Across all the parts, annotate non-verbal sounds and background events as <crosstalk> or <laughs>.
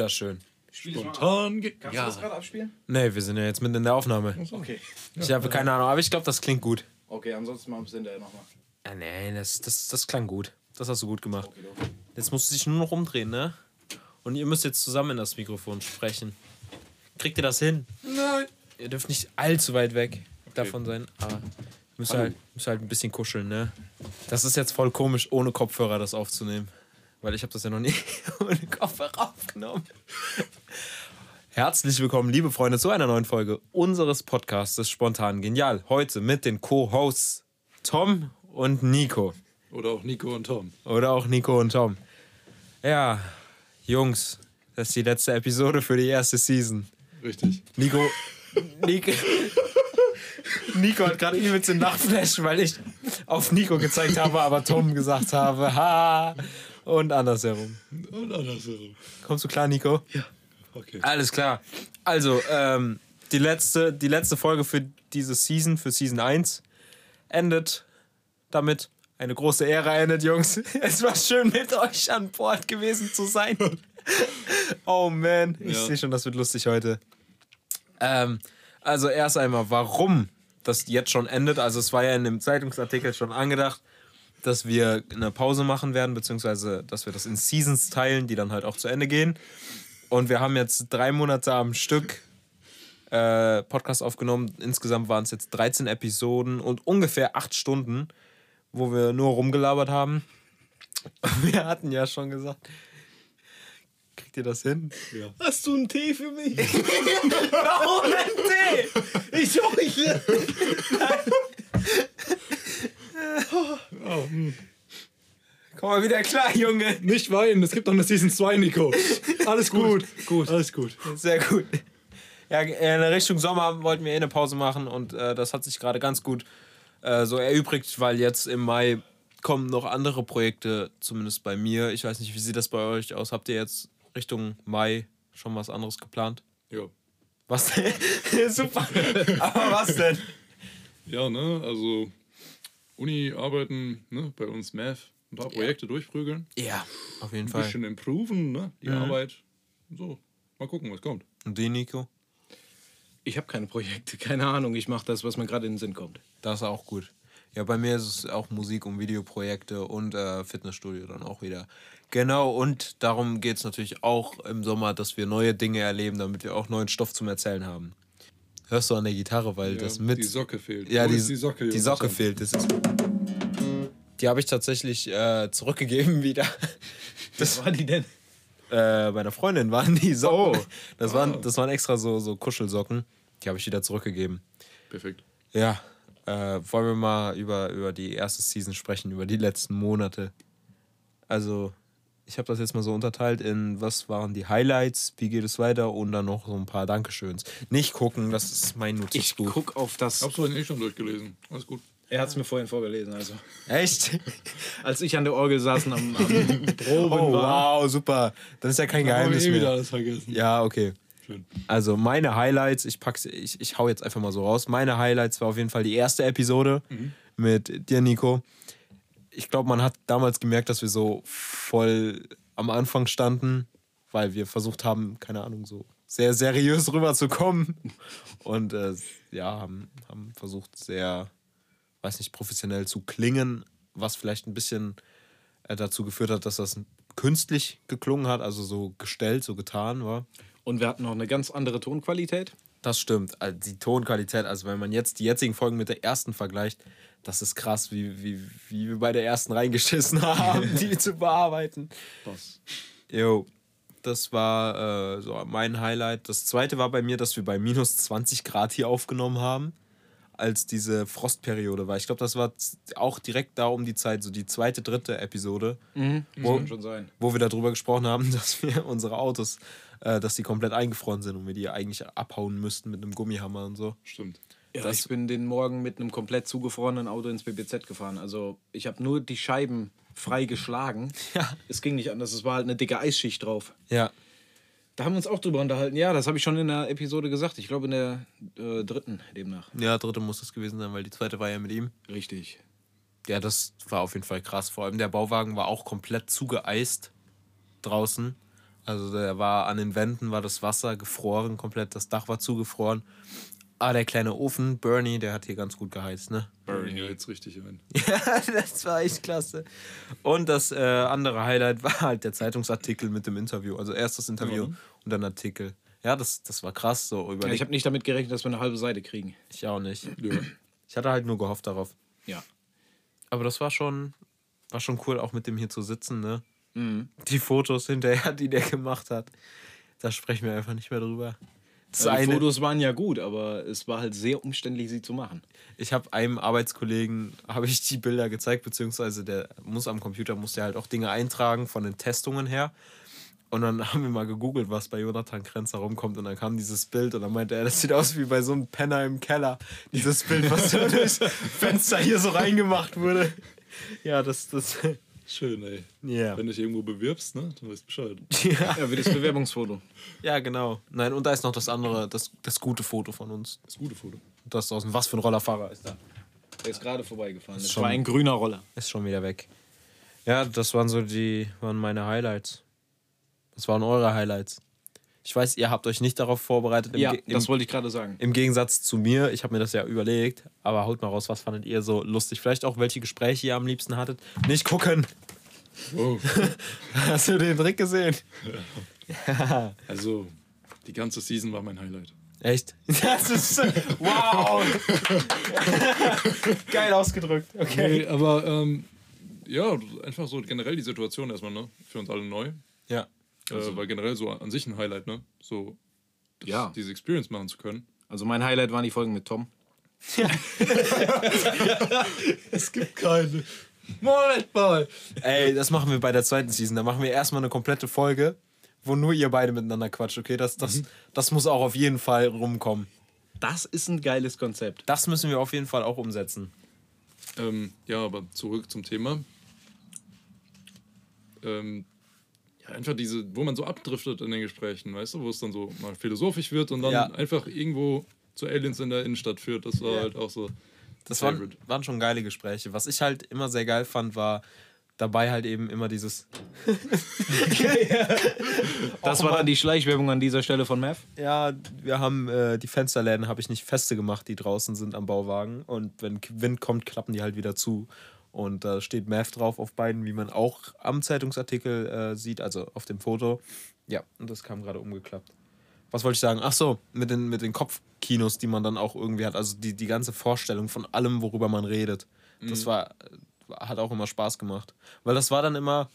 Wunderschön. Spontan. Kannst du das gerade abspielen? Nee, wir sind ja jetzt mitten in der Aufnahme. Okay. Ich habe keine Ahnung, aber ich glaube, das klingt gut. Okay, ansonsten machen wir es hinterher nochmal. Ah, nee, das, das, das klang gut. Das hast du gut gemacht. Okay, okay. Jetzt musst du dich nur noch umdrehen, ne? Und ihr müsst jetzt zusammen in das Mikrofon sprechen. Kriegt ihr das hin? Nein. Ihr dürft nicht allzu weit weg davon sein. Aber müsst halt, müsst halt ein bisschen kuscheln, ne? Das ist jetzt voll komisch, ohne Kopfhörer das aufzunehmen. Weil ich habe das ja noch nie <laughs> ohne Kopfhörer aufgenommen. Herzlich willkommen, liebe Freunde, zu einer neuen Folge unseres Podcasts Spontan Genial. Heute mit den Co-Hosts Tom und Nico. Oder auch Nico und Tom. Oder auch Nico und Tom. Ja, Jungs, das ist die letzte Episode für die erste Season. Richtig. Nico. Nico, Nico hat gerade übelst den Nachflash, weil ich auf Nico gezeigt habe, aber Tom gesagt habe, ha. Und andersherum. Und andersherum. Kommst du klar, Nico? Ja. Okay. Alles klar. Also, ähm, die, letzte, die letzte Folge für diese Season, für Season 1, endet damit. Eine große Ehre endet, Jungs. <laughs> Es war schön, mit euch an Bord gewesen zu sein. <laughs> Oh man, ich Ja. sehe schon, das wird lustig heute. Ähm, also erst einmal, warum das jetzt schon endet. Also es war ja in dem Zeitungsartikel schon angedacht, dass wir eine Pause machen werden, beziehungsweise dass wir das in Seasons teilen, die dann halt auch zu Ende gehen. Und wir haben jetzt drei Monate am Stück äh, Podcast aufgenommen. Insgesamt waren es jetzt 13 Episoden und ungefähr acht Stunden, wo wir nur rumgelabert haben. <laughs> Wir hatten ja schon gesagt, kriegt ihr das hin? Ja. Hast du einen Tee für mich? <laughs> Warum ein Tee? Ich heuchle. <laughs> Oh, hm. Komm mal wieder klar, Junge. Nicht weinen, es gibt noch eine Season 2, Nico. Alles gut. gut. Alles gut. Sehr gut. Ja, in Richtung Sommer wollten wir eh eine Pause machen und äh, das hat sich gerade ganz gut äh, so erübrigt, weil jetzt im Mai kommen noch andere Projekte, zumindest bei mir. Ich weiß nicht, wie sieht das bei euch aus? Habt ihr jetzt Richtung Mai schon was anderes geplant? Ja. Was denn? <laughs> Super. Aber was denn? Ja, ne, also Uni arbeiten, ne, bei uns Math, ein paar Projekte durchprügeln, Ja, auf jeden ein Fall. bisschen improven, ne, die Arbeit. So, mal gucken, was kommt. Und den, Nico? Ich habe keine Projekte, keine Ahnung. Ich mache das, was mir gerade in den Sinn kommt. Das ist auch gut. Ja, bei mir ist es auch Musik- und Videoprojekte und äh, Fitnessstudio dann auch wieder. Genau, und darum geht es natürlich auch im Sommer, dass wir neue Dinge erleben, damit wir auch neuen Stoff zum Erzählen haben. Hörst du an der Gitarre, weil Ja, das mit. die Socke fehlt. Ja, Wo die, die Socke. Die? Socke fehlt. Das ist, die habe ich tatsächlich äh, zurückgegeben <laughs> wieder. Was war die denn? Äh, meiner Freundin waren die Socken. Oh. Das, waren, das waren extra so, so Kuschelsocken. Die habe ich wieder zurückgegeben. Perfekt. Ja, äh, wollen wir mal über, über die erste Season sprechen, über die letzten Monate. Also, ich habe das jetzt mal so unterteilt in, was waren die Highlights, wie geht es weiter und dann noch so ein paar Dankeschöns. Nicht gucken, das ist mein Ich Notizbuch. guck auf das. Hab's vorhin eh schon durchgelesen. Alles gut. Er hat es mir vorhin vorgelesen, also. Echt? <laughs> Als ich an der Orgel saß und am, am <laughs> Proben Oh, war. wow, super. Das ist ja kein Geheimnis eh wieder mehr. alles vergessen. Ja, okay. Schön. Also meine Highlights, ich pack's, ich, ich hau jetzt einfach mal so raus. Meine Highlights war auf jeden Fall die erste Episode mit dir, Nico. Ich glaube, man hat damals gemerkt, dass wir so voll am Anfang standen, weil wir versucht haben, keine Ahnung, so sehr seriös <laughs> rüberzukommen. Und äh, ja, haben, haben versucht, sehr, weiß nicht, professionell zu klingen, was vielleicht ein bisschen äh, dazu geführt hat, dass das künstlich geklungen hat, also so gestellt, so getan war. Und wir hatten noch eine ganz andere Tonqualität. Das stimmt. Also die Tonqualität, also wenn man jetzt die jetzigen Folgen mit der ersten vergleicht, das ist krass, wie, wie, wie wir bei der ersten reingeschissen <laughs> haben, die <laughs> zu bearbeiten. Pass. Jo, das war äh, so mein Highlight. Das zweite war bei mir, dass wir bei minus 20 Grad hier aufgenommen haben, als diese Frostperiode war. Ich glaube, das war auch direkt da um die Zeit, so die zweite, dritte Episode, Wo, kann schon sein. wo wir darüber gesprochen haben, <laughs> dass wir unsere Autos, äh, dass die komplett eingefroren sind und wir die eigentlich abhauen müssten mit einem Gummihammer und so. Stimmt. Ja, Das- ich bin den Morgen mit einem komplett zugefrorenen Auto ins BBZ gefahren. Also ich habe nur die Scheiben frei geschlagen. <laughs> Ja. Es ging nicht anders. Es war halt eine dicke Eisschicht drauf. Ja, Da haben wir uns auch drüber unterhalten. Ja, das habe ich schon in der Episode gesagt. Ich glaube in der äh, dritten demnach. Ja, dritte muss das gewesen sein, weil die zweite war ja mit ihm. Richtig. Ja, das war auf jeden Fall krass. Vor allem der Bauwagen war auch komplett zugeeist draußen. Also der war an den Wänden war das Wasser gefroren komplett, das Dach war zugefroren. Ah, der kleine Ofen, Bernie, der hat hier ganz gut geheizt, ne? Bernie jetzt richtig ein. <laughs> Ja, das war echt klasse. Und das äh, andere Highlight <laughs> war halt der Zeitungsartikel mit dem Interview. Also erst das Interview Ja. und dann Artikel. Ja, das, das war krass. So Ja, ich habe nicht damit gerechnet, dass wir eine halbe Seite kriegen. ich auch nicht. <clears throat> Ja. Ich hatte halt nur gehofft darauf. Ja. Aber das war schon, war schon cool, auch mit dem hier zu sitzen, ne? Mhm. Die Fotos hinterher, <laughs> die der gemacht hat. Da sprechen wir einfach nicht mehr drüber. Ja, die Fotos waren ja gut, aber es war halt sehr umständlich, sie zu machen. ich habe einem Arbeitskollegen <laughs> habe ich die Bilder gezeigt, beziehungsweise der muss am Computer muss der halt auch Dinge eintragen von den Testungen her. Und dann <laughs> haben wir mal gegoogelt, was bei Jonathan Krenzer rumkommt. Und dann kam dieses Bild und dann meinte er, das sieht aus wie bei so einem Penner im Keller. Dieses Bild, was so <laughs> durchs Fenster hier so reingemacht wurde. Ja, das, das, Schön, ey. ja. Wenn du dich irgendwo bewirbst, ne, dann weißt du Bescheid. ja. Ja, wie das Bewerbungsfoto. Ja, genau. Nein, und da ist noch das andere, das, das gute Foto von uns. Das gute Foto. Das draußen. Was für ein Rollerfahrer ist da? Der ist gerade vorbeigefahren. Das schon- war ein grüner Roller. Ist schon wieder weg. Ja, das waren so die, waren meine Highlights. Das waren eure Highlights. Ich weiß, ihr habt euch nicht darauf vorbereitet. Im, Ja, Ge- im, das wollte ich gerade sagen. Im Gegensatz zu mir, ich habe mir das ja überlegt, aber haut mal raus, was fandet ihr so lustig? Vielleicht auch, welche Gespräche ihr am liebsten hattet. Nicht gucken! Wow. <laughs> Hast du den Trick gesehen? Also, die ganze Season war mein Highlight. Echt? <laughs> Das ist. Wow! <laughs> Geil ausgedrückt. Okay. Nee, aber ähm, ja, einfach so generell die Situation erstmal, ne? Für uns alle neu. Ja. Äh, war generell so an sich ein Highlight, ne? So das, Ja. diese Experience machen zu können. Also mein Highlight waren die Folgen mit Tom. <laughs> Es gibt keine. Moment mal. Ey, das machen wir bei der zweiten Season. Da machen wir erstmal eine komplette Folge, wo nur ihr beide miteinander quatscht, okay? Das, das, das muss auch auf jeden Fall rumkommen. Das ist ein geiles Konzept. Das müssen wir auf jeden Fall auch umsetzen. Ähm, ja, aber zurück zum Thema. Ähm, einfach diese, wo man so abdriftet in den Gesprächen, weißt du, wo es dann so mal philosophisch wird und dann Ja. einfach irgendwo zu Aliens in der Innenstadt führt. Das war Ja. halt auch so. Das waren, waren schon geile Gespräche. Was ich halt immer sehr geil fand, war dabei halt eben immer dieses. <laughs> Das war dann die Schleichwerbung an dieser Stelle von Mav. Ja, wir haben äh, die Fensterläden habe ich nicht feste gemacht, die draußen sind am Bauwagen. Und wenn Wind kommt, klappen die halt wieder zu. Und da steht Mav drauf auf beiden, wie man auch am Zeitungsartikel äh, sieht, also auf dem Foto. Ja, und das kam gerade umgeklappt. Was wollte ich sagen? Ach so, mit den, mit den Kopfkinos, die man dann auch irgendwie hat. Also die, die ganze Vorstellung von allem, worüber man redet. Das war, hat auch immer Spaß gemacht. Weil das war dann immer,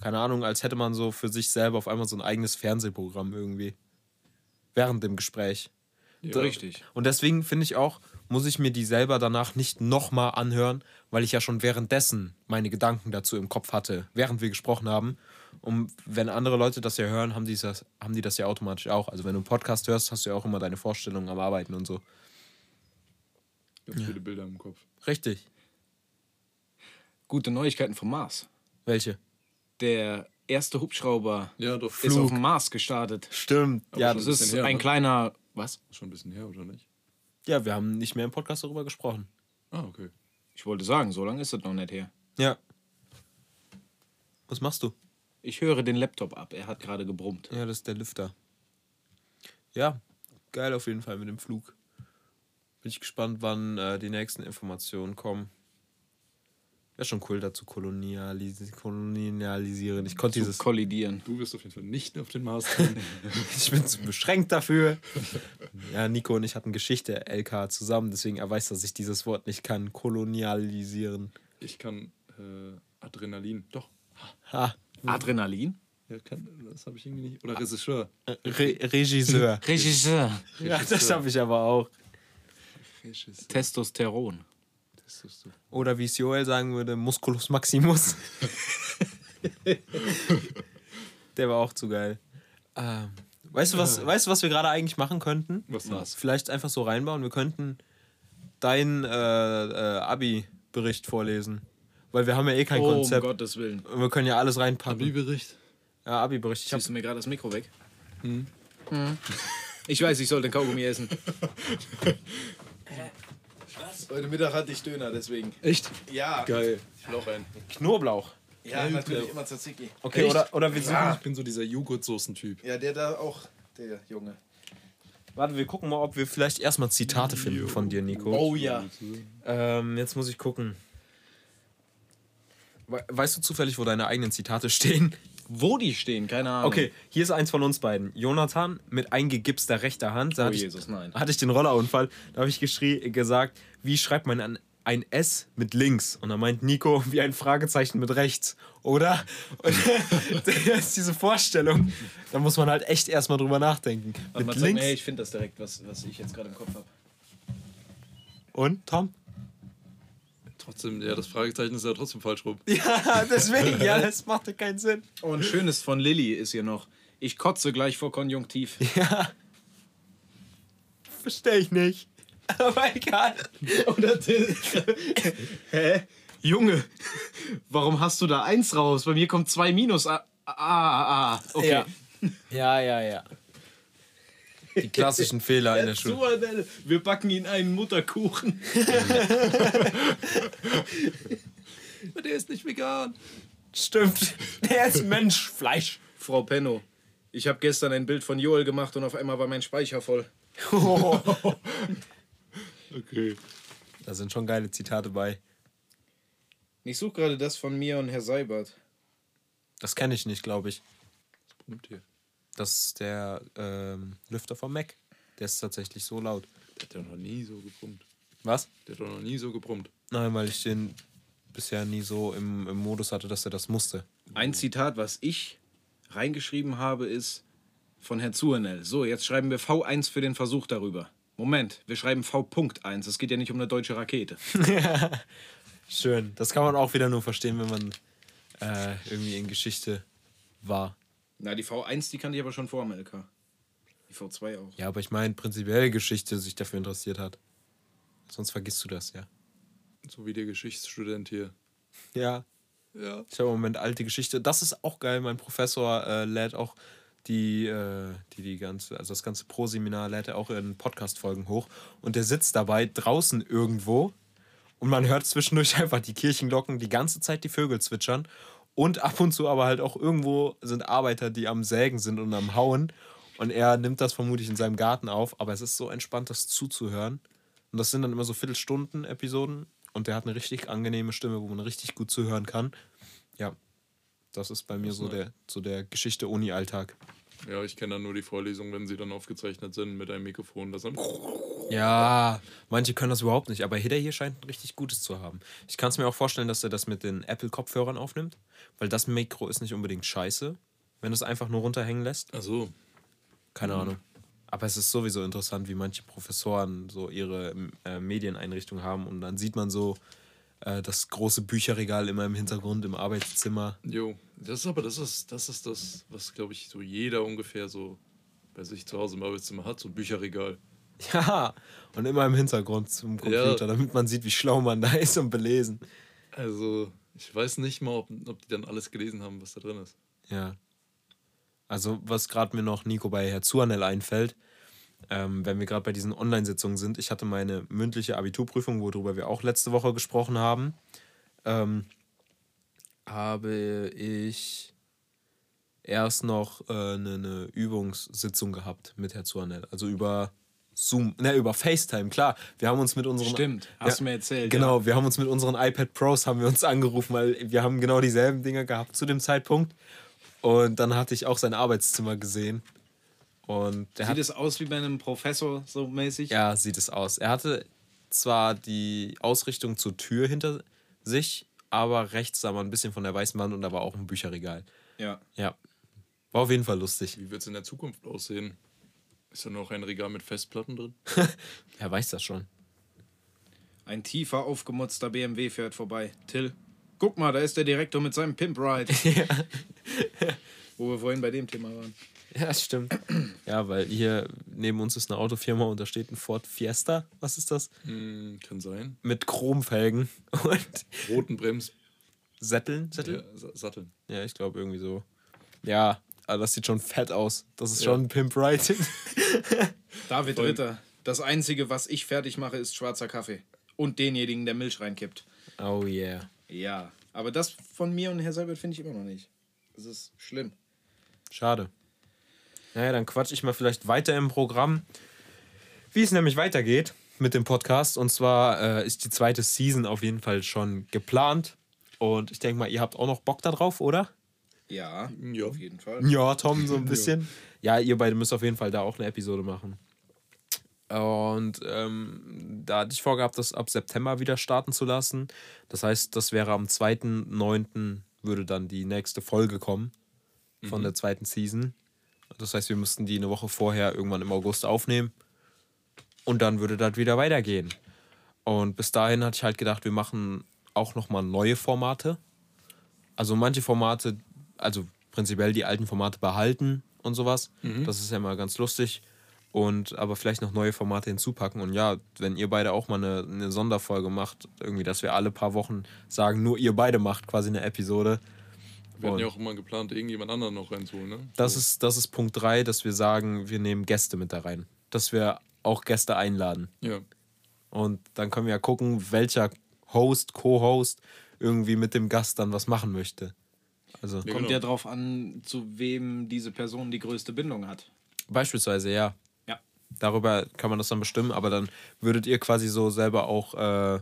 keine Ahnung, als hätte man so für sich selber auf einmal so ein eigenes Fernsehprogramm irgendwie. Während dem Gespräch. Da- Richtig. Und deswegen finde ich auch, muss ich mir die selber danach nicht nochmal anhören, weil ich ja schon währenddessen meine Gedanken dazu im Kopf hatte, während wir gesprochen haben. Und wenn andere Leute das ja hören, haben die das, haben die das ja automatisch auch. Also wenn du einen Podcast hörst, hast du ja auch immer deine Vorstellungen am Arbeiten und so. Ganz viele Bilder im Kopf. Richtig. Gute Neuigkeiten vom Mars. Welche? Der erste Hubschrauber Ja, ist auf dem Mars gestartet. Stimmt. Aber Ja, Das ist her, ein ne? kleiner. Was? Schon ein bisschen her, oder nicht? ja, wir haben nicht mehr im Podcast darüber gesprochen. Ah, okay. Ich wollte sagen, so lange ist das noch nicht her. Ja. Was machst du? Ich höre den Laptop ab. Er hat gerade gebrummt. Ja, das ist der Lüfter. Ja, geil auf jeden Fall mit dem Flug. Bin ich gespannt, wann äh, die nächsten Informationen kommen. Wäre schon cool, dazu kolonialis kolonialisieren. Ich konnte Zu dieses. kollidieren. Du wirst auf jeden Fall nicht auf den Mars gehen. <laughs> ich bin zu beschränkt dafür. Ja, Nico und ich hatten Geschichte LK zusammen, deswegen er weiß, dass ich dieses Wort nicht kann. Kolonialisieren. ich kann äh, Adrenalin. Doch. Ha. Adrenalin? Ja, kann, das habe ich irgendwie nicht. Oder Regisseur. Re Regisseur. Regisseur. Ja, das habe ich aber auch. Regisseur. Testosteron. Oder wie es Joel sagen würde, Musculus Maximus. <laughs> Der war auch zu geil. Ähm, weißt, du, was, weißt du, was wir gerade eigentlich machen könnten? Was denn? Vielleicht einfach so reinbauen. Wir könnten deinen äh, äh, Abi-Bericht vorlesen. Weil wir haben ja eh kein Oh, um Konzept. Gottes Willen. Und wir können ja alles reinpacken. Abi-Bericht. Ja, Abi-Bericht. Ich hab, du mir gerade das Mikro weg? Hm. Ich weiß, ich sollte den Kaugummi essen. <laughs> Heute Mittag hatte ich Döner, deswegen. Echt? Ja. Geil. Noch ein. Knoblauch. Ja, natürlich, immer Tzatziki. Okay, oder, oder wir suchen. Ich bin so dieser Joghurtsoßen-Typ. Ja, der da auch, der Junge. Warte, wir gucken mal, ob wir vielleicht erstmal Zitate finden von dir, Nico. Oh ja. Ähm, jetzt muss ich gucken. We weißt du zufällig, wo deine eigenen Zitate stehen? Wo die stehen, keine Ahnung. Okay, hier ist eins von uns beiden. Jonathan mit eingegipster rechter Hand. Da Oh hatte, ich, Jesus, nein. hatte ich den Rollerunfall. Da habe ich geschrie, gesagt, wie schreibt man ein, ein S mit links? Und dann meint Nico, <laughs> wie ein Fragezeichen mit rechts. Oder? <laughs> Und <laughs> das ist diese Vorstellung. Da muss man halt echt erstmal drüber nachdenken. Warte mal, mit links. hey, ich finde das direkt, was, was ich jetzt gerade im Kopf habe. Und, Tom? Trotzdem, ja, das Fragezeichen ist ja trotzdem falsch rum. Ja, deswegen, ja, das machte keinen Sinn. Oh, ein schönes von Lilly ist hier noch. Ich kotze gleich vor Konjunktiv. Ja. Verstehe ich nicht. <laughs> Aber egal. Oder Till. <laughs> Hä? Junge, warum hast du da eins raus? Bei mir kommt zwei Minus. Ah, ah, ah. ah. Okay. Ja. <laughs> ja, ja, ja. Die klassischen Fehler in der Schule. Zuadelle, Wir backen ihn einen Mutterkuchen. Der ist nicht vegan. Stimmt. Der ist Menschfleisch. Frau Penno, ich habe gestern ein Bild von Joel gemacht und auf einmal war mein Speicher voll. Okay. Da sind schon geile Zitate bei. Ich suche gerade das von mir und Herr Seibert. Das kenne ich nicht, glaube ich. Brummt hier. Das ist der ähm, Lüfter vom Mac. Der ist tatsächlich so laut. Der hat ja noch nie so gebrummt. Was? Der hat doch noch nie so gebrummt. Nein, weil ich den bisher nie so im, im Modus hatte, dass er das musste. Ein Zitat, was ich reingeschrieben habe, ist von Herrn Zuernell. So, jetzt schreiben wir V1 für den Versuch darüber. Moment, wir schreiben V.1. Es geht ja nicht um eine deutsche Rakete. <laughs> Schön. Das kann man auch wieder nur verstehen, wenn man äh, irgendwie in Geschichte war. Na, die V1, die kannte ich aber schon vor dem LK. Die V2 auch. Ja, aber ich meine prinzipiell Geschichte sich dafür interessiert hat. Sonst vergisst du das ja. So wie der Geschichtsstudent hier. Ja. Ja. Ich habe im Moment alte Geschichte. Das ist auch geil. Mein Professor äh, lädt auch die, äh, die, die ganze, also das ganze Pro-Seminar lädt er auch in Podcast-Folgen hoch. Und der sitzt dabei draußen irgendwo und man hört zwischendurch <laughs> einfach die Kirchenglocken, die ganze Zeit die Vögel zwitschern. Und ab und zu aber halt auch irgendwo sind Arbeiter, die am Sägen sind und am Hauen. Und er nimmt das vermutlich in seinem Garten auf. Aber es ist so entspannt, das zuzuhören. Und das sind dann immer so Viertelstunden-Episoden. Und der hat eine richtig angenehme Stimme, wo man richtig gut zuhören kann. Ja, das ist bei mir so der, so der Geschichte-Uni-Alltag. Ja, ich kenne dann nur die Vorlesungen, wenn sie dann aufgezeichnet sind mit einem Mikrofon. Das dann Ja, manche können das überhaupt nicht, aber Hidder hier scheint ein richtig Gutes zu haben. Ich kann es mir auch vorstellen, dass er das mit den Apple-Kopfhörern aufnimmt, weil das Mikro ist nicht unbedingt scheiße, wenn du es einfach nur runterhängen lässt. Ach so. Keine Ahnung. Aber es ist sowieso interessant, wie manche Professoren so ihre äh, Medieneinrichtung haben und dann sieht man so äh, das große Bücherregal immer im Hintergrund im Arbeitszimmer. Jo, das ist aber das ist das ist das, was glaube ich so jeder ungefähr so bei sich zu Hause im Arbeitszimmer hat, so ein Bücherregal. <laughs> Ja, und immer im Hintergrund zum Computer, damit man sieht, wie schlau man da ist und belesen. Also, ich weiß nicht mal, ob, ob die dann alles gelesen haben, was da drin ist. Ja. Also, was gerade mir noch Nico bei Herr Zuanel einfällt, ähm, wenn wir gerade bei diesen Online-Sitzungen sind, ich hatte meine mündliche Abiturprüfung, worüber wir auch letzte Woche gesprochen haben, ähm, habe ich erst noch äh, eine, eine Übungssitzung gehabt mit Herr Zuanel. Also über Zoom, ne, über FaceTime, klar. Wir haben uns mit unseren. Stimmt, hast du mir erzählt, Genau, wir haben uns mit unseren iPad Pros haben wir uns angerufen, weil wir haben genau dieselben Dinger gehabt zu dem Zeitpunkt. Und dann hatte ich auch sein Arbeitszimmer gesehen. Und der Sieht hat, es aus wie bei einem Professor so mäßig? ja, sieht es aus. Er hatte zwar die Ausrichtung zur Tür hinter sich, aber rechts sah man ein bisschen von der weißen Wand und da war auch ein Bücherregal. Ja. Ja. War auf jeden Fall lustig. Wie wird es in der Zukunft aussehen? Ist da noch ein Regal mit Festplatten drin? <laughs> Er weiß das schon. Ein tiefer, aufgemutzter BMW fährt vorbei. Till, guck mal, da ist der Direktor mit seinem Pimp Ride. <laughs> Wo wir vorhin bei dem Thema waren. Ja, das stimmt. Ja, weil hier neben uns ist eine Autofirma und da steht ein Ford Fiesta. Was ist das? Hm, kann sein. Mit Chromfelgen <laughs> und Roten Brems. Sätteln. Sätteln? Ja, Sa- Satteln. Ja, ich glaube irgendwie so. Ja, aber das sieht schon fett aus. Das ist Ja. schon ein Pimp Ride. <laughs> David Voll. Ritter, das Einzige, was ich fertig mache, ist schwarzer Kaffee. Und denjenigen, der Milch reinkippt. oh yeah. Ja. Aber das von mir und Herr Seibert finde ich immer noch nicht. Das ist schlimm. Schade. Naja, dann quatsch ich mal vielleicht weiter im Programm, wie es nämlich weitergeht mit dem Podcast. Und zwar äh, ist die zweite Season auf jeden Fall schon geplant. Und ich denke mal, ihr habt auch noch Bock darauf, oder? Ja, Ja. auf jeden Fall. Ja, Tom, so ein <laughs> bisschen. Ja, ihr beide müsst auf jeden Fall da auch eine Episode machen. Und ähm, da hatte ich vorgehabt, das ab September wieder starten zu lassen. Das heißt, das wäre am 2.9. würde dann die nächste Folge kommen von der zweiten Season. Das heißt, wir müssten die eine Woche vorher irgendwann im August aufnehmen. Und dann würde das wieder weitergehen. Und bis dahin hatte ich halt gedacht, wir machen auch nochmal neue Formate. Also manche Formate, also prinzipiell die alten Formate behalten und sowas. Das ist ja immer ganz lustig. Und aber vielleicht noch neue Formate hinzupacken. Und ja, wenn ihr beide auch mal eine, eine Sonderfolge macht, irgendwie, dass wir alle paar Wochen sagen, nur ihr beide macht quasi eine Episode. Wir hatten ja auch immer geplant, irgendjemand anderen noch reinzuholen, ne? Das ist, das ist Punkt 3, dass wir sagen, wir nehmen Gäste mit da rein. Dass wir auch Gäste einladen. Ja. Und dann können wir ja gucken, welcher Host, Co-Host irgendwie mit dem Gast dann was machen möchte. Also Ja, Kommt genau. ja drauf an, zu wem diese Person die größte Bindung hat. beispielsweise, ja. Ja. Darüber kann man das dann bestimmen, aber dann würdet ihr quasi so selber auch äh,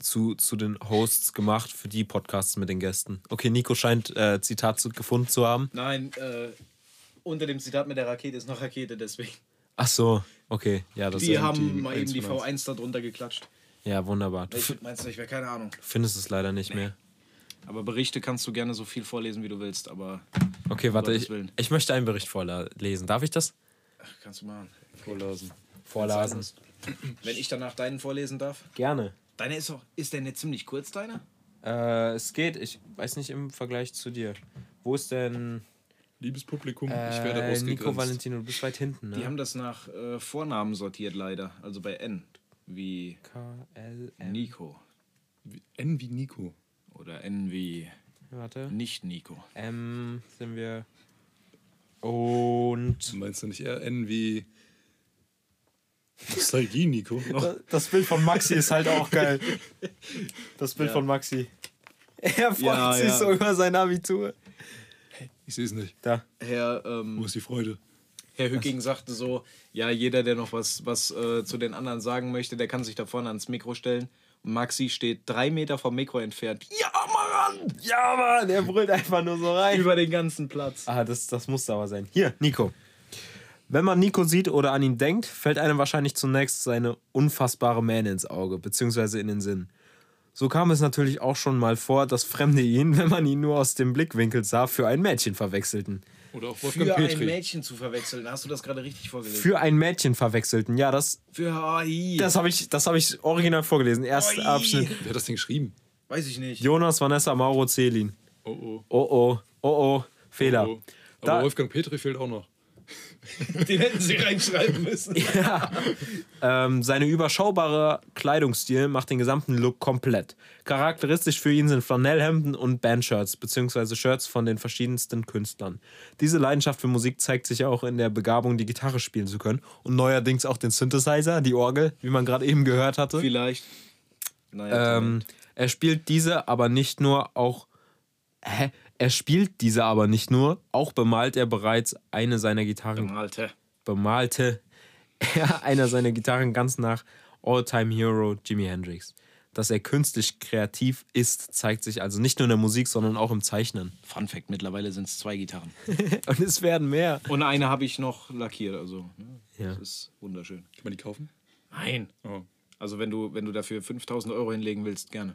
zu, zu den Hosts gemacht für die Podcasts mit den Gästen. Okay, Nico scheint äh, Zitat zu, gefunden zu haben. Nein, äh, unter dem Zitat mit der Rakete ist noch Rakete, deswegen. Ach so, okay. Ja, das Die haben die mal eben die 1 von V1 da drunter geklatscht. ja wunderbar. Du Welche meinst du, ich wäre keine Ahnung. findest es leider nicht mehr. Aber Berichte kannst du gerne so viel vorlesen, wie du willst, aber Okay, warte, ich, ich möchte einen Bericht vorlesen. Darf ich das? ach, kannst du machen. Vorlasen. Vorlesen. Wenn ich danach deinen vorlesen darf. Gerne. Deine ist doch, ist der nicht ziemlich kurz, deine? Äh, es geht, ich weiß nicht im Vergleich zu dir. Wo ist denn Liebes Publikum, ich äh, werde Nico ausgegrenzt. Valentino? Du bist weit hinten, ne? Die haben das nach äh, Vornamen sortiert, leider. Also bei N. Wie KLM. Nico. Wie- N wie Nico. Oder N wie Warte. nicht Nico. M sind wir. Und. Meinst du nicht eher N wie Nostalgie, Nico? Das Bild von Maxi ist halt auch geil. Das Bild von Maxi. Er freut Ja, sich ja. so über sein Abitur. Ich sehe es nicht. Da. Herr, ähm, Wo ist die Freude? Herr Hücking sagte so, ja, jeder, der noch was, was äh, zu den anderen sagen möchte, der kann sich da vorne ans Mikro stellen. Und Maxi steht drei Meter vom Mikro entfernt. Ja, Mann! Ja, Mann, er brüllt einfach nur so rein. Über den ganzen Platz. Ah, das, das muss aber sein. Hier, Nico. Wenn man Nico sieht oder an ihn denkt, fällt einem wahrscheinlich zunächst seine unfassbare Mähne ins Auge, beziehungsweise in den Sinn. So kam es natürlich auch schon mal vor, dass Fremde ihn, wenn man ihn nur aus dem Blickwinkel sah, für ein Mädchen verwechselten. Oder auch Wolfgang Für ein Petri. Mädchen zu verwechseln. Hast du das gerade richtig vorgelesen? Für ein Mädchen verwechselten. Ja, das, Für AI. das habe ich, das hab ich original vorgelesen. Erster. Abschnitt. Wer hat das Ding geschrieben? Weiß ich nicht. Jonas, Vanessa, Mauro, Celin. Oh oh. Oh oh, oh oh, Fehler. oh. Aber Da- Wolfgang Petri fehlt auch noch. <laughs> Den hätten sie reinschreiben müssen. <laughs> Ähm, seine überschaubare Kleidungsstil macht den gesamten Look komplett. Charakteristisch für ihn sind Flanellhemden und Bandshirts, beziehungsweise Shirts von den verschiedensten Künstlern. Diese Leidenschaft für Musik zeigt sich auch in der Begabung, die Gitarre spielen zu können und neuerdings auch den Synthesizer, die Orgel, wie man gerade eben gehört hatte. Vielleicht. Naja, Ähm, er spielt diese aber nicht nur, auch. Hä? Er spielt diese aber nicht nur, auch bemalt er bereits eine seiner Gitarren Malte. bemalte <laughs> er einer seiner Gitarren ganz nach All-Time Hero Jimi Hendrix. Dass er künstlich kreativ ist, zeigt sich also nicht nur in der Musik, sondern auch im Zeichnen. Fun Fact: mittlerweile sind es zwei Gitarren. <laughs> Und es werden mehr. Und eine habe ich noch lackiert. Also, ne, Ja. das ist wunderschön. Kann man die kaufen? Nein. Oh. Also, wenn du, wenn du dafür 5000 Euro hinlegen willst, gerne.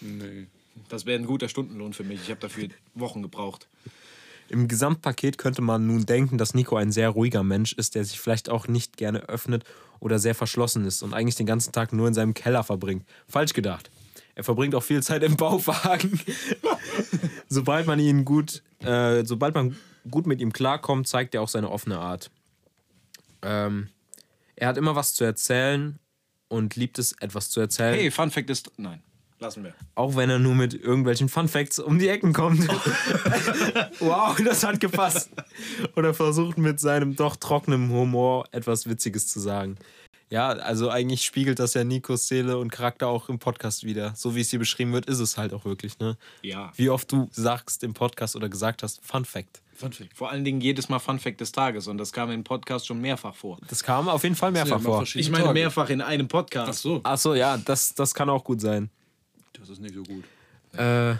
Nee. Das wäre ein guter Stundenlohn für mich. Ich habe dafür Wochen gebraucht. Im Gesamtpaket könnte man nun denken, dass Nico ein sehr ruhiger Mensch ist, der sich vielleicht auch nicht gerne öffnet oder sehr verschlossen ist und eigentlich den ganzen Tag nur in seinem Keller verbringt. Falsch gedacht. Er verbringt auch viel Zeit im Bauwagen. <laughs> sobald man ihn gut, äh, sobald man gut mit ihm klarkommt, zeigt er auch seine offene Art. Ähm, er hat immer was zu erzählen und liebt es, etwas zu erzählen. Hey, Fun Fact ist. Nein, lassen wir. Auch wenn er nur mit irgendwelchen Fun Facts um die Ecken kommt. <laughs> wow, das hat gepasst. Oder versucht mit seinem doch trockenen Humor etwas Witziges zu sagen. Ja, also eigentlich spiegelt das ja Nikos Seele und Charakter auch im Podcast wieder. So wie es hier beschrieben wird, ist es halt auch wirklich, ne? Ja. Wie oft du sagst im Podcast oder gesagt hast, Fun Fact. Fun Fact. Vor allen Dingen jedes Mal Fun Fact des Tages und das kam im Podcast schon mehrfach vor. Das kam auf jeden Fall mehrfach Ja, vor. Ich meine mehrfach in einem Ach Podcast. so, Ach so, ja, das, das kann auch gut sein. Das ist nicht so gut. Äh,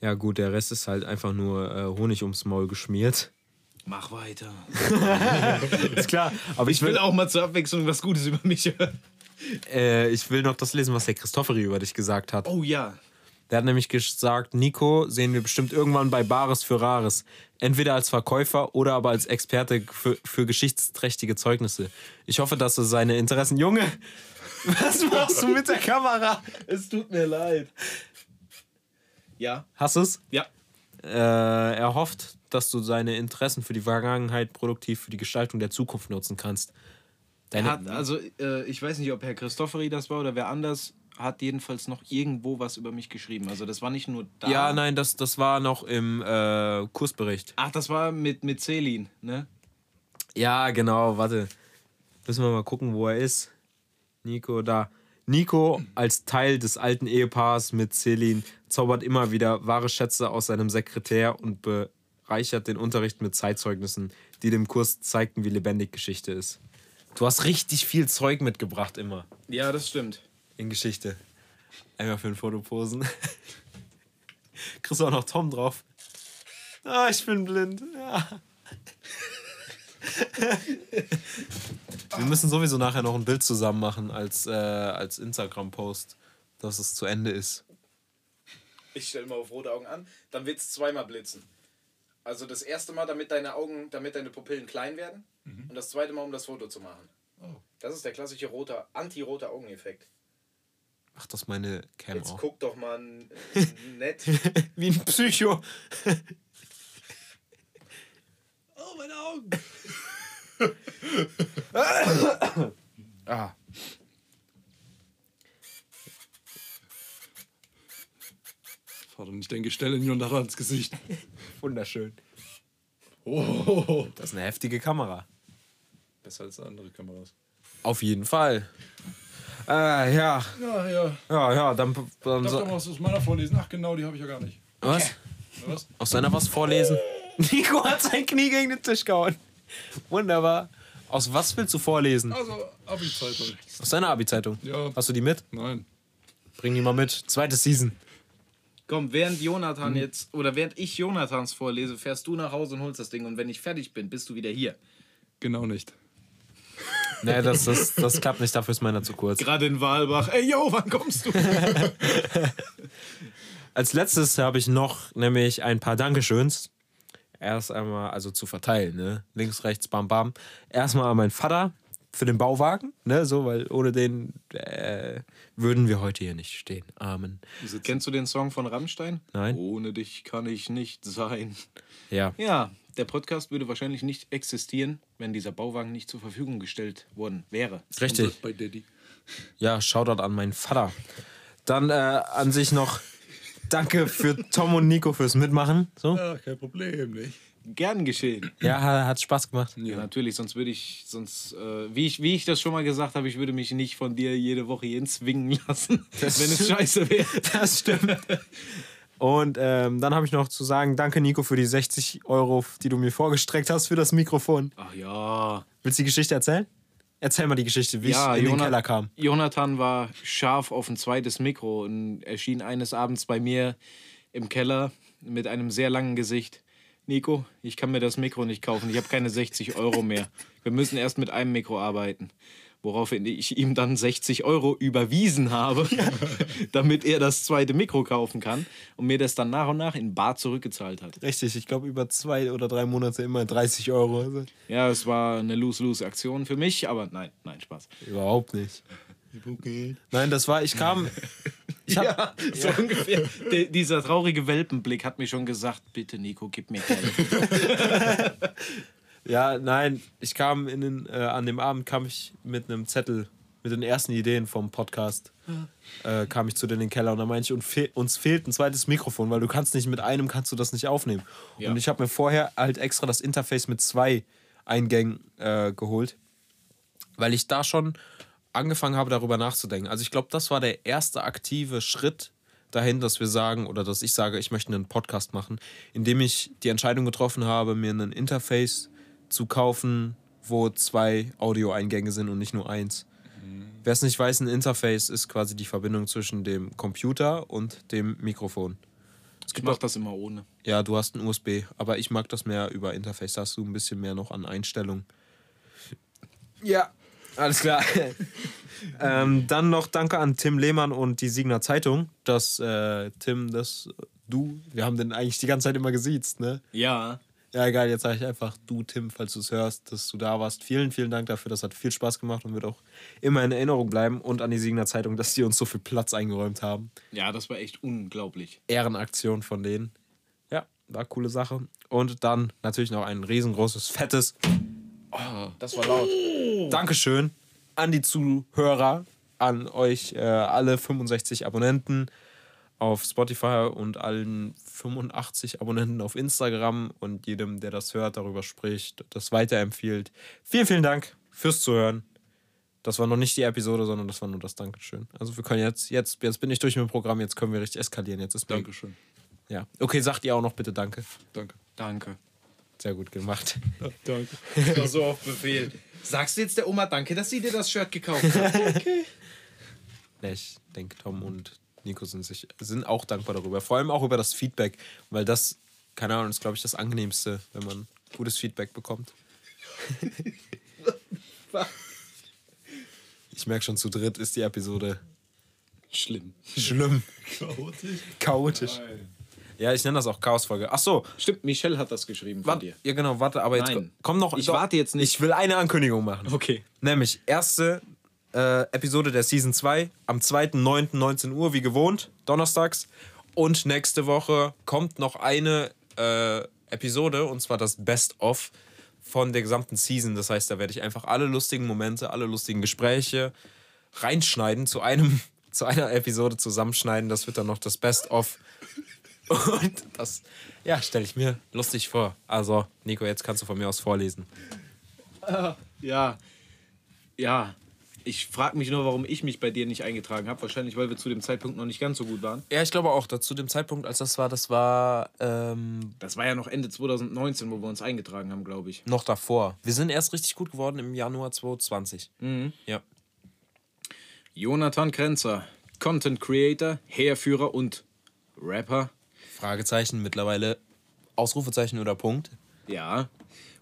ja gut, der Rest ist halt einfach nur äh, Honig ums Maul geschmiert. Mach weiter. <laughs> Ist klar, aber ich Ich will will, auch mal zur Abwechslung was Gutes über mich hören. äh, ich will noch das lesen, was der Christofferi über dich gesagt hat. Oh ja. Der hat nämlich gesagt, Nico sehen wir bestimmt irgendwann bei Bares für Rares. Entweder als Verkäufer oder aber als Experte für, für geschichtsträchtige Zeugnisse. Ich hoffe, dass er seine Interessen... Junge, was machst du mit der Kamera? Es tut mir leid. Ja. Hast du es? Ja. Äh, er hofft, dass du seine Interessen für die Vergangenheit produktiv für die Gestaltung der Zukunft nutzen kannst. Deine, hat, also, äh, ich weiß nicht, ob Herr Christofferi das war oder wer anders, hat jedenfalls noch irgendwo was über mich geschrieben. Also, das war nicht nur da. ja, nein, das, das war noch im äh, Kursbericht. Ach, das war mit, mit Selin, ne? Ja, genau, warte. Müssen wir mal gucken, wo er ist. Nico, da. Nico als Teil des alten Ehepaars mit Celine zaubert immer wieder wahre Schätze aus seinem Sekretär und bereichert den Unterricht mit Zeitzeugnissen, die dem Kurs zeigten, wie lebendig Geschichte ist. Du hast richtig viel Zeug mitgebracht immer Ja, das stimmt. in Geschichte. Einmal für ein Foto posen. <laughs> Kriegst du auch noch Tom drauf. Ah, ich bin blind. Ja. Wir müssen sowieso nachher noch ein Bild zusammen machen als, äh, als Instagram-Post, dass es zu Ende ist. Ich stelle mal auf rote Augen an, dann wird es zweimal blitzen. Also das erste Mal, damit deine Augen, damit deine Pupillen klein werden und das zweite Mal, um das Foto zu machen. Das ist der klassische rote, anti-rote Augeneffekt. Mach das meine Cam Jetzt auch. guck doch mal <laughs> nett. Wie ein Psycho. Oh, meine Augen. <coughs> Ah. Doch nicht dein Gestell in Yondara ins Gesicht. Wunderschön. Oh. Das ist eine heftige Kamera. Besser als andere Kameras. Auf jeden Fall. Äh, ja. Ja, ja. Ja, ja, dann. dann Darf doch mal so, was aus meiner vorlesen? Ach, genau, die habe ich ja gar nicht. was? Na, Was? Aus seiner was vorlesen? <laughs> Nico hat sein Knie gegen den Tisch gehauen. Wunderbar. Aus was willst du vorlesen? Also, Abi-Zeit halt. Aus deiner Abi-Zeitung. Ja. Hast du die mit? Nein. Bring die mal mit. Zweite Season. Komm, während Jonathan jetzt, oder während ich Jonathans vorlese, fährst du nach Hause und holst das Ding. Und wenn ich fertig bin, bist du wieder hier. Genau nicht. Nee, das, das, das klappt nicht, dafür ist meiner zu kurz. Gerade in Walbach. Ey, yo, wann kommst du? <laughs> Als letztes habe ich noch nämlich ein paar Dankeschöns. Erst einmal, also zu verteilen, ne? Links, rechts, bam, bam. Erstmal an meinen Vater für den Bauwagen, ne? So, weil ohne den äh, würden wir heute hier nicht stehen. Amen. Kennst du den Song von Rammstein? Nein. Ohne dich kann ich nicht sein. Ja. Ja, der Podcast würde wahrscheinlich nicht existieren, wenn dieser Bauwagen nicht zur Verfügung gestellt worden wäre. Richtig. Bei Daddy. Ja, Shoutout an meinen Vater. Dann äh, an sich noch Danke für Tom und Nico fürs Mitmachen. So. Ja, kein Problem, nicht? Gern geschehen. Ja, ha- hat Spaß gemacht. Ja, natürlich, sonst würde ich, sonst, äh, wie, ich, wie ich das schon mal gesagt habe, ich würde mich nicht von dir jede Woche hier zwingen lassen, <laughs> wenn es scheiße wäre. Das stimmt. Und ähm, dann habe ich noch zu sagen, danke Nico für die 60 Euro, die du mir vorgestreckt hast für das Mikrofon. Ach ja. Willst du die Geschichte erzählen? Erzähl mal die Geschichte, wie ja, ich in den Jonah- Keller kam. Jonathan war scharf auf ein zweites Mikro und erschien eines Abends bei mir im Keller mit einem sehr langen Gesicht. Nico, ich kann mir das Mikro nicht kaufen, ich habe keine 60 Euro mehr. Wir müssen erst mit einem Mikro arbeiten. Woraufhin ich ihm dann 60 Euro überwiesen habe, <laughs> damit er das zweite Mikro kaufen kann und mir das dann nach und nach in Bar zurückgezahlt hat. Richtig, ich glaube über zwei oder drei Monate immer 30 Euro. Also, Ja, es war eine Lose-Lose-Aktion für mich, aber nein, nein, Spaß. überhaupt nicht. Nein, das war, ich kam. <laughs> Ich hab, Ja, so ungefähr. Der, dieser traurige Welpenblick hat mir schon gesagt, bitte Nico, gib mir Geld. <laughs> Ja, nein, ich kam in den, äh, an dem Abend kam ich mit einem Zettel mit den ersten Ideen vom Podcast. Äh, kam ich zu dir in den Keller und da meinte ich, und fe uns fehlt ein zweites Mikrofon, weil du kannst nicht mit einem kannst du das nicht aufnehmen. Ja. Und ich habe mir vorher halt extra das Interface mit zwei Eingängen äh, geholt. weil ich da schon angefangen habe, darüber nachzudenken. Also ich glaube, das war der erste aktive Schritt dahin, dass wir sagen oder dass ich sage, ich möchte einen Podcast machen, indem ich die Entscheidung getroffen habe, mir ein Interface zu kaufen, wo zwei Audioeingänge sind und nicht nur eins. Wer es nicht weiß, ein Interface ist quasi die Verbindung zwischen dem Computer und dem Mikrofon. Ich mach das immer ohne. Ja, du hast ein USB, aber ich mag das mehr über Interface. Da hast du ein bisschen mehr noch an Einstellungen. Ja, alles klar. <laughs> ähm, dann noch danke an Tim Lehmann und die Siegner Zeitung, dass äh, Tim, das du, wir haben den eigentlich die ganze Zeit immer gesiezt, ne? Ja. Ja, egal, jetzt sage ich einfach du, Tim, falls du es hörst, dass du da warst. Vielen, vielen Dank dafür. Das hat viel Spaß gemacht und wird auch immer in Erinnerung bleiben. Und an die Siegner Zeitung, dass die uns so viel Platz eingeräumt haben. Ja, das war echt unglaublich. Ehrenaktion von denen. Ja, war eine coole Sache. Und dann natürlich noch ein riesengroßes, fettes Das war laut. Dankeschön an die Zuhörer, an euch äh, alle 65 Abonnenten auf Spotify und allen 85 Abonnenten auf Instagram und jedem, der das hört, darüber spricht, das weiterempfiehlt. Vielen, vielen Dank fürs Zuhören. Das war noch nicht die Episode, sondern das war nur das Dankeschön. Also wir können jetzt, jetzt, jetzt bin ich durch mit dem Programm, jetzt können wir richtig eskalieren. Jetzt ist mir- Dankeschön. Ja. Okay, sagt ihr auch noch bitte Danke. Danke. Danke. Sehr gut gemacht. Danke. Das war so auf Befehl. Sagst du jetzt der Oma Danke, dass sie dir das Shirt gekauft hat? <laughs> Ja, ich denke, Tom und Nico sind, sich, sind auch dankbar darüber. Vor allem auch über das Feedback, weil das, keine Ahnung, ist, glaube ich, das Angenehmste, wenn man gutes Feedback bekommt. <laughs> ich merke schon, zu dritt ist die Episode Schlimm. schlimm, Chaotisch. chaotisch. Ja, ich nenne das auch Chaosfolge. Ach so, Stimmt, Michelle hat das geschrieben von warte, dir. ja genau, warte, aber jetzt Nein. komm noch. Ich doch, warte jetzt nicht. Ich will eine Ankündigung machen. Okay. Nämlich erste äh, Episode der Season 2 am 2.9.19 Uhr, wie gewohnt, donnerstags. Und nächste Woche kommt noch eine äh, Episode, und zwar das Best-of von der gesamten Season. Das heißt, da werde ich einfach alle lustigen Momente, alle lustigen Gespräche reinschneiden, zu einem <laughs> zu einer Episode zusammenschneiden. Das wird dann noch das Best-of. Und das, ja, stelle ich mir lustig vor. Also, Nico, jetzt kannst du von mir aus vorlesen. Ja. Ja. Ich frage mich nur, warum ich mich bei dir nicht eingetragen habe. Wahrscheinlich, weil wir zu dem Zeitpunkt noch nicht ganz so gut waren. Ja, ich glaube auch, dass zu dem Zeitpunkt, als das war, das war ähm, Das war ja noch Ende 2019, wo wir uns eingetragen haben, glaube ich. noch davor. Wir sind erst richtig gut geworden im Januar 2020. Ja. Jonathan Krenzer, Content Creator, Heerführer und Rapper. Fragezeichen, mittlerweile Ausrufezeichen oder Punkt. Ja.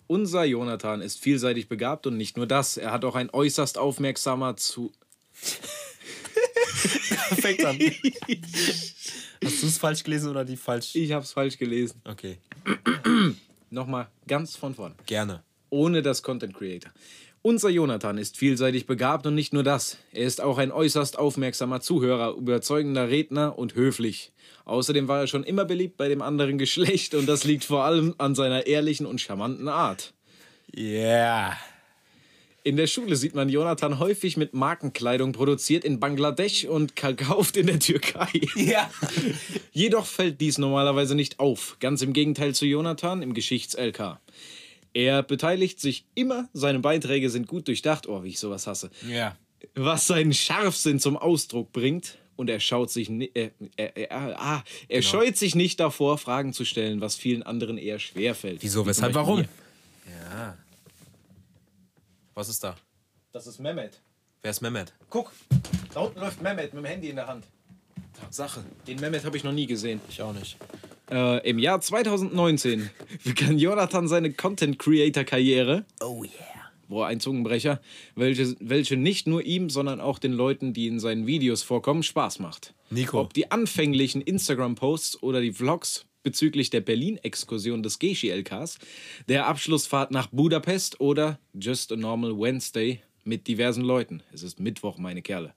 Unser Jonathan ist vielseitig begabt und nicht nur das. Er hat auch ein äußerst aufmerksamer zu. <laughs> Perfekt an. Hast du es falsch gelesen oder die falsch? Ich hab's falsch gelesen. Okay, Nochmal ganz von vorn. gerne. ohne das Content Creator. Unser Jonathan ist vielseitig begabt und nicht nur das. Er ist auch ein äußerst aufmerksamer Zuhörer, überzeugender Redner und höflich. Außerdem war er schon immer beliebt bei dem anderen <laughs> Geschlecht und das liegt vor allem an seiner ehrlichen und charmanten Art. Yeah. In der Schule sieht man Jonathan häufig mit Markenkleidung produziert in Bangladesch und gekauft in der Türkei. <laughs> Ja. Jedoch fällt dies normalerweise nicht auf. Ganz im Gegenteil zu Jonathan im Geschichts-LK. Er beteiligt sich immer, seine Beiträge sind gut durchdacht. Oh, wie ich sowas hasse. Ja. Was seinen Scharfsinn zum Ausdruck bringt. Und er schaut sich äh, äh, äh, ah, er Genau. scheut sich nicht davor, Fragen zu stellen, was vielen anderen eher schwerfällt. Wieso, Wie weshalb, warum? mir. Ja. Was ist da? Das ist Mehmet. Wer ist Mehmet? Guck, da unten läuft Mehmet mit dem Handy in der Hand. Tatsache. Den Mehmet habe ich noch nie gesehen. Ich auch nicht. Äh, Im Jahr 2019 begann Jonathan seine Content-Creator-Karriere. Oh yeah. Boah, ein Zungenbrecher, welche, welche nicht nur ihm, sondern auch den Leuten, die in seinen Videos vorkommen, Spaß macht. Nico. Ob die anfänglichen Instagram-Posts oder die Vlogs bezüglich der Berlin-Exkursion des Geschi-LKs, der Abschlussfahrt nach Budapest oder Just a Normal Wednesday mit diversen Leuten. Es ist Mittwoch, meine Kerle.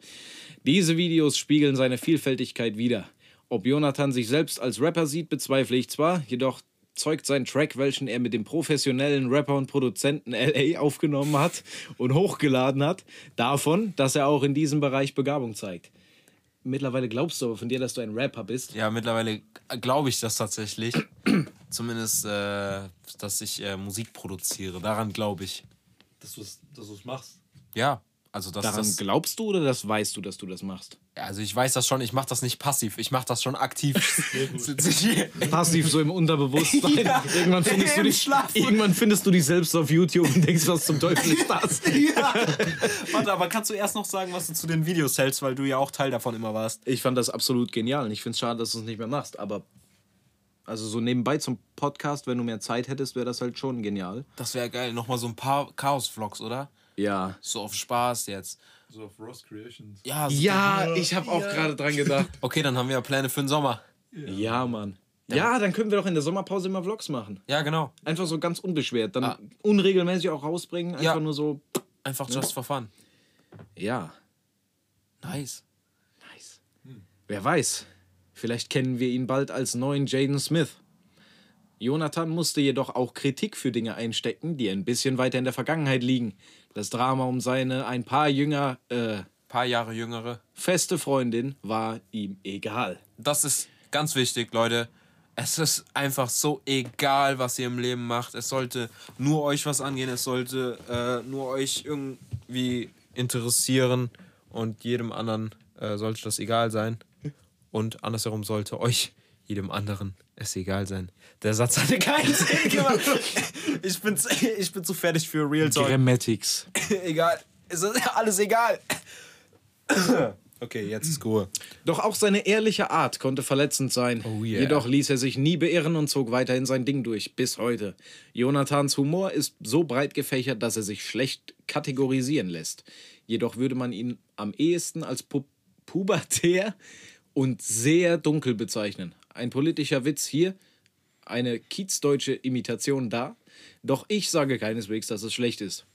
Diese Videos spiegeln seine Vielfältigkeit wider. Ob Jonathan sich selbst als Rapper sieht, bezweifle ich zwar, jedoch zeugt sein Track, welchen er mit dem professionellen Rapper und Produzenten LA aufgenommen hat und hochgeladen hat, davon, dass er auch in diesem Bereich Begabung zeigt. Mittlerweile glaubst du aber von dir, dass du ein Rapper bist. Ja, mittlerweile glaube ich das tatsächlich. <clears throat> Zumindest, äh, dass ich äh, Musik produziere. Daran glaube ich. Dass du es dass du's machst. Ja, also das, Daran das glaubst du oder das weißt du, dass du das machst? also ich weiß das schon, ich mache das nicht passiv, ich mache das schon aktiv. <laughs> Sitze ich hier. Passiv so im Unterbewusstsein. <laughs> Ja. irgendwann, findest du dich, Schlaf. irgendwann findest du dich selbst auf YouTube und denkst, was zum Teufel ist das? <laughs> ja. Warte, aber kannst du erst noch sagen, was du zu den Videos hältst, weil du ja auch Teil davon immer warst? Ich fand das absolut genial und ich finde es schade, dass du es nicht mehr machst. Aber also so nebenbei zum Podcast, wenn du mehr Zeit hättest, wäre das halt schon genial. Das wäre geil, nochmal so ein paar Chaos-Vlogs, oder? Ja. So auf Spaß jetzt. So auf Ross Creations. Ja, so Ja, ich habe auch gerade dran gedacht. <laughs> Okay, dann haben wir ja Pläne für den Sommer. Ja, Mann. Ja, dann können wir doch in der Sommerpause immer Vlogs machen. Ja, genau. Einfach so ganz unbeschwert. Dann Ah. unregelmäßig auch rausbringen. Einfach Ja. nur so. Einfach just for fun. Ja, Nice. nice. Wer weiß. Vielleicht kennen wir ihn bald als neuen Jaden Smith. Jonathan musste jedoch auch Kritik für Dinge einstecken, die ein bisschen weiter in der Vergangenheit liegen. Das Drama um seine ein paar jünger äh, Paar Jahre jüngere. feste Freundin war ihm egal. Das ist ganz wichtig, Leute. Es ist einfach so egal, was ihr im Leben macht. Es sollte nur euch was angehen. Es sollte äh, nur euch irgendwie interessieren. Und jedem anderen äh, sollte das egal sein. Und andersherum sollte euch, jedem anderen, es egal sein. Der Satz hatte keinen Sinn <laughs> gemacht. Ich bin, ich bin zu fertig für Real Talk. Grammatics. <laughs> egal. Es ist alles egal. <coughs> Okay, jetzt ist Ruhe. Doch auch seine ehrliche Art konnte verletzend sein. Oh yeah. Jedoch ließ er sich nie beirren und zog weiterhin sein Ding durch, bis heute. Jonathans Humor ist so breit gefächert, dass er sich schlecht kategorisieren lässt. Jedoch würde man ihn am ehesten als pu pubertär und sehr dunkel bezeichnen. Ein politischer Witz hier, eine kiezdeutsche Imitation da. Doch ich sage keineswegs, dass es schlecht ist.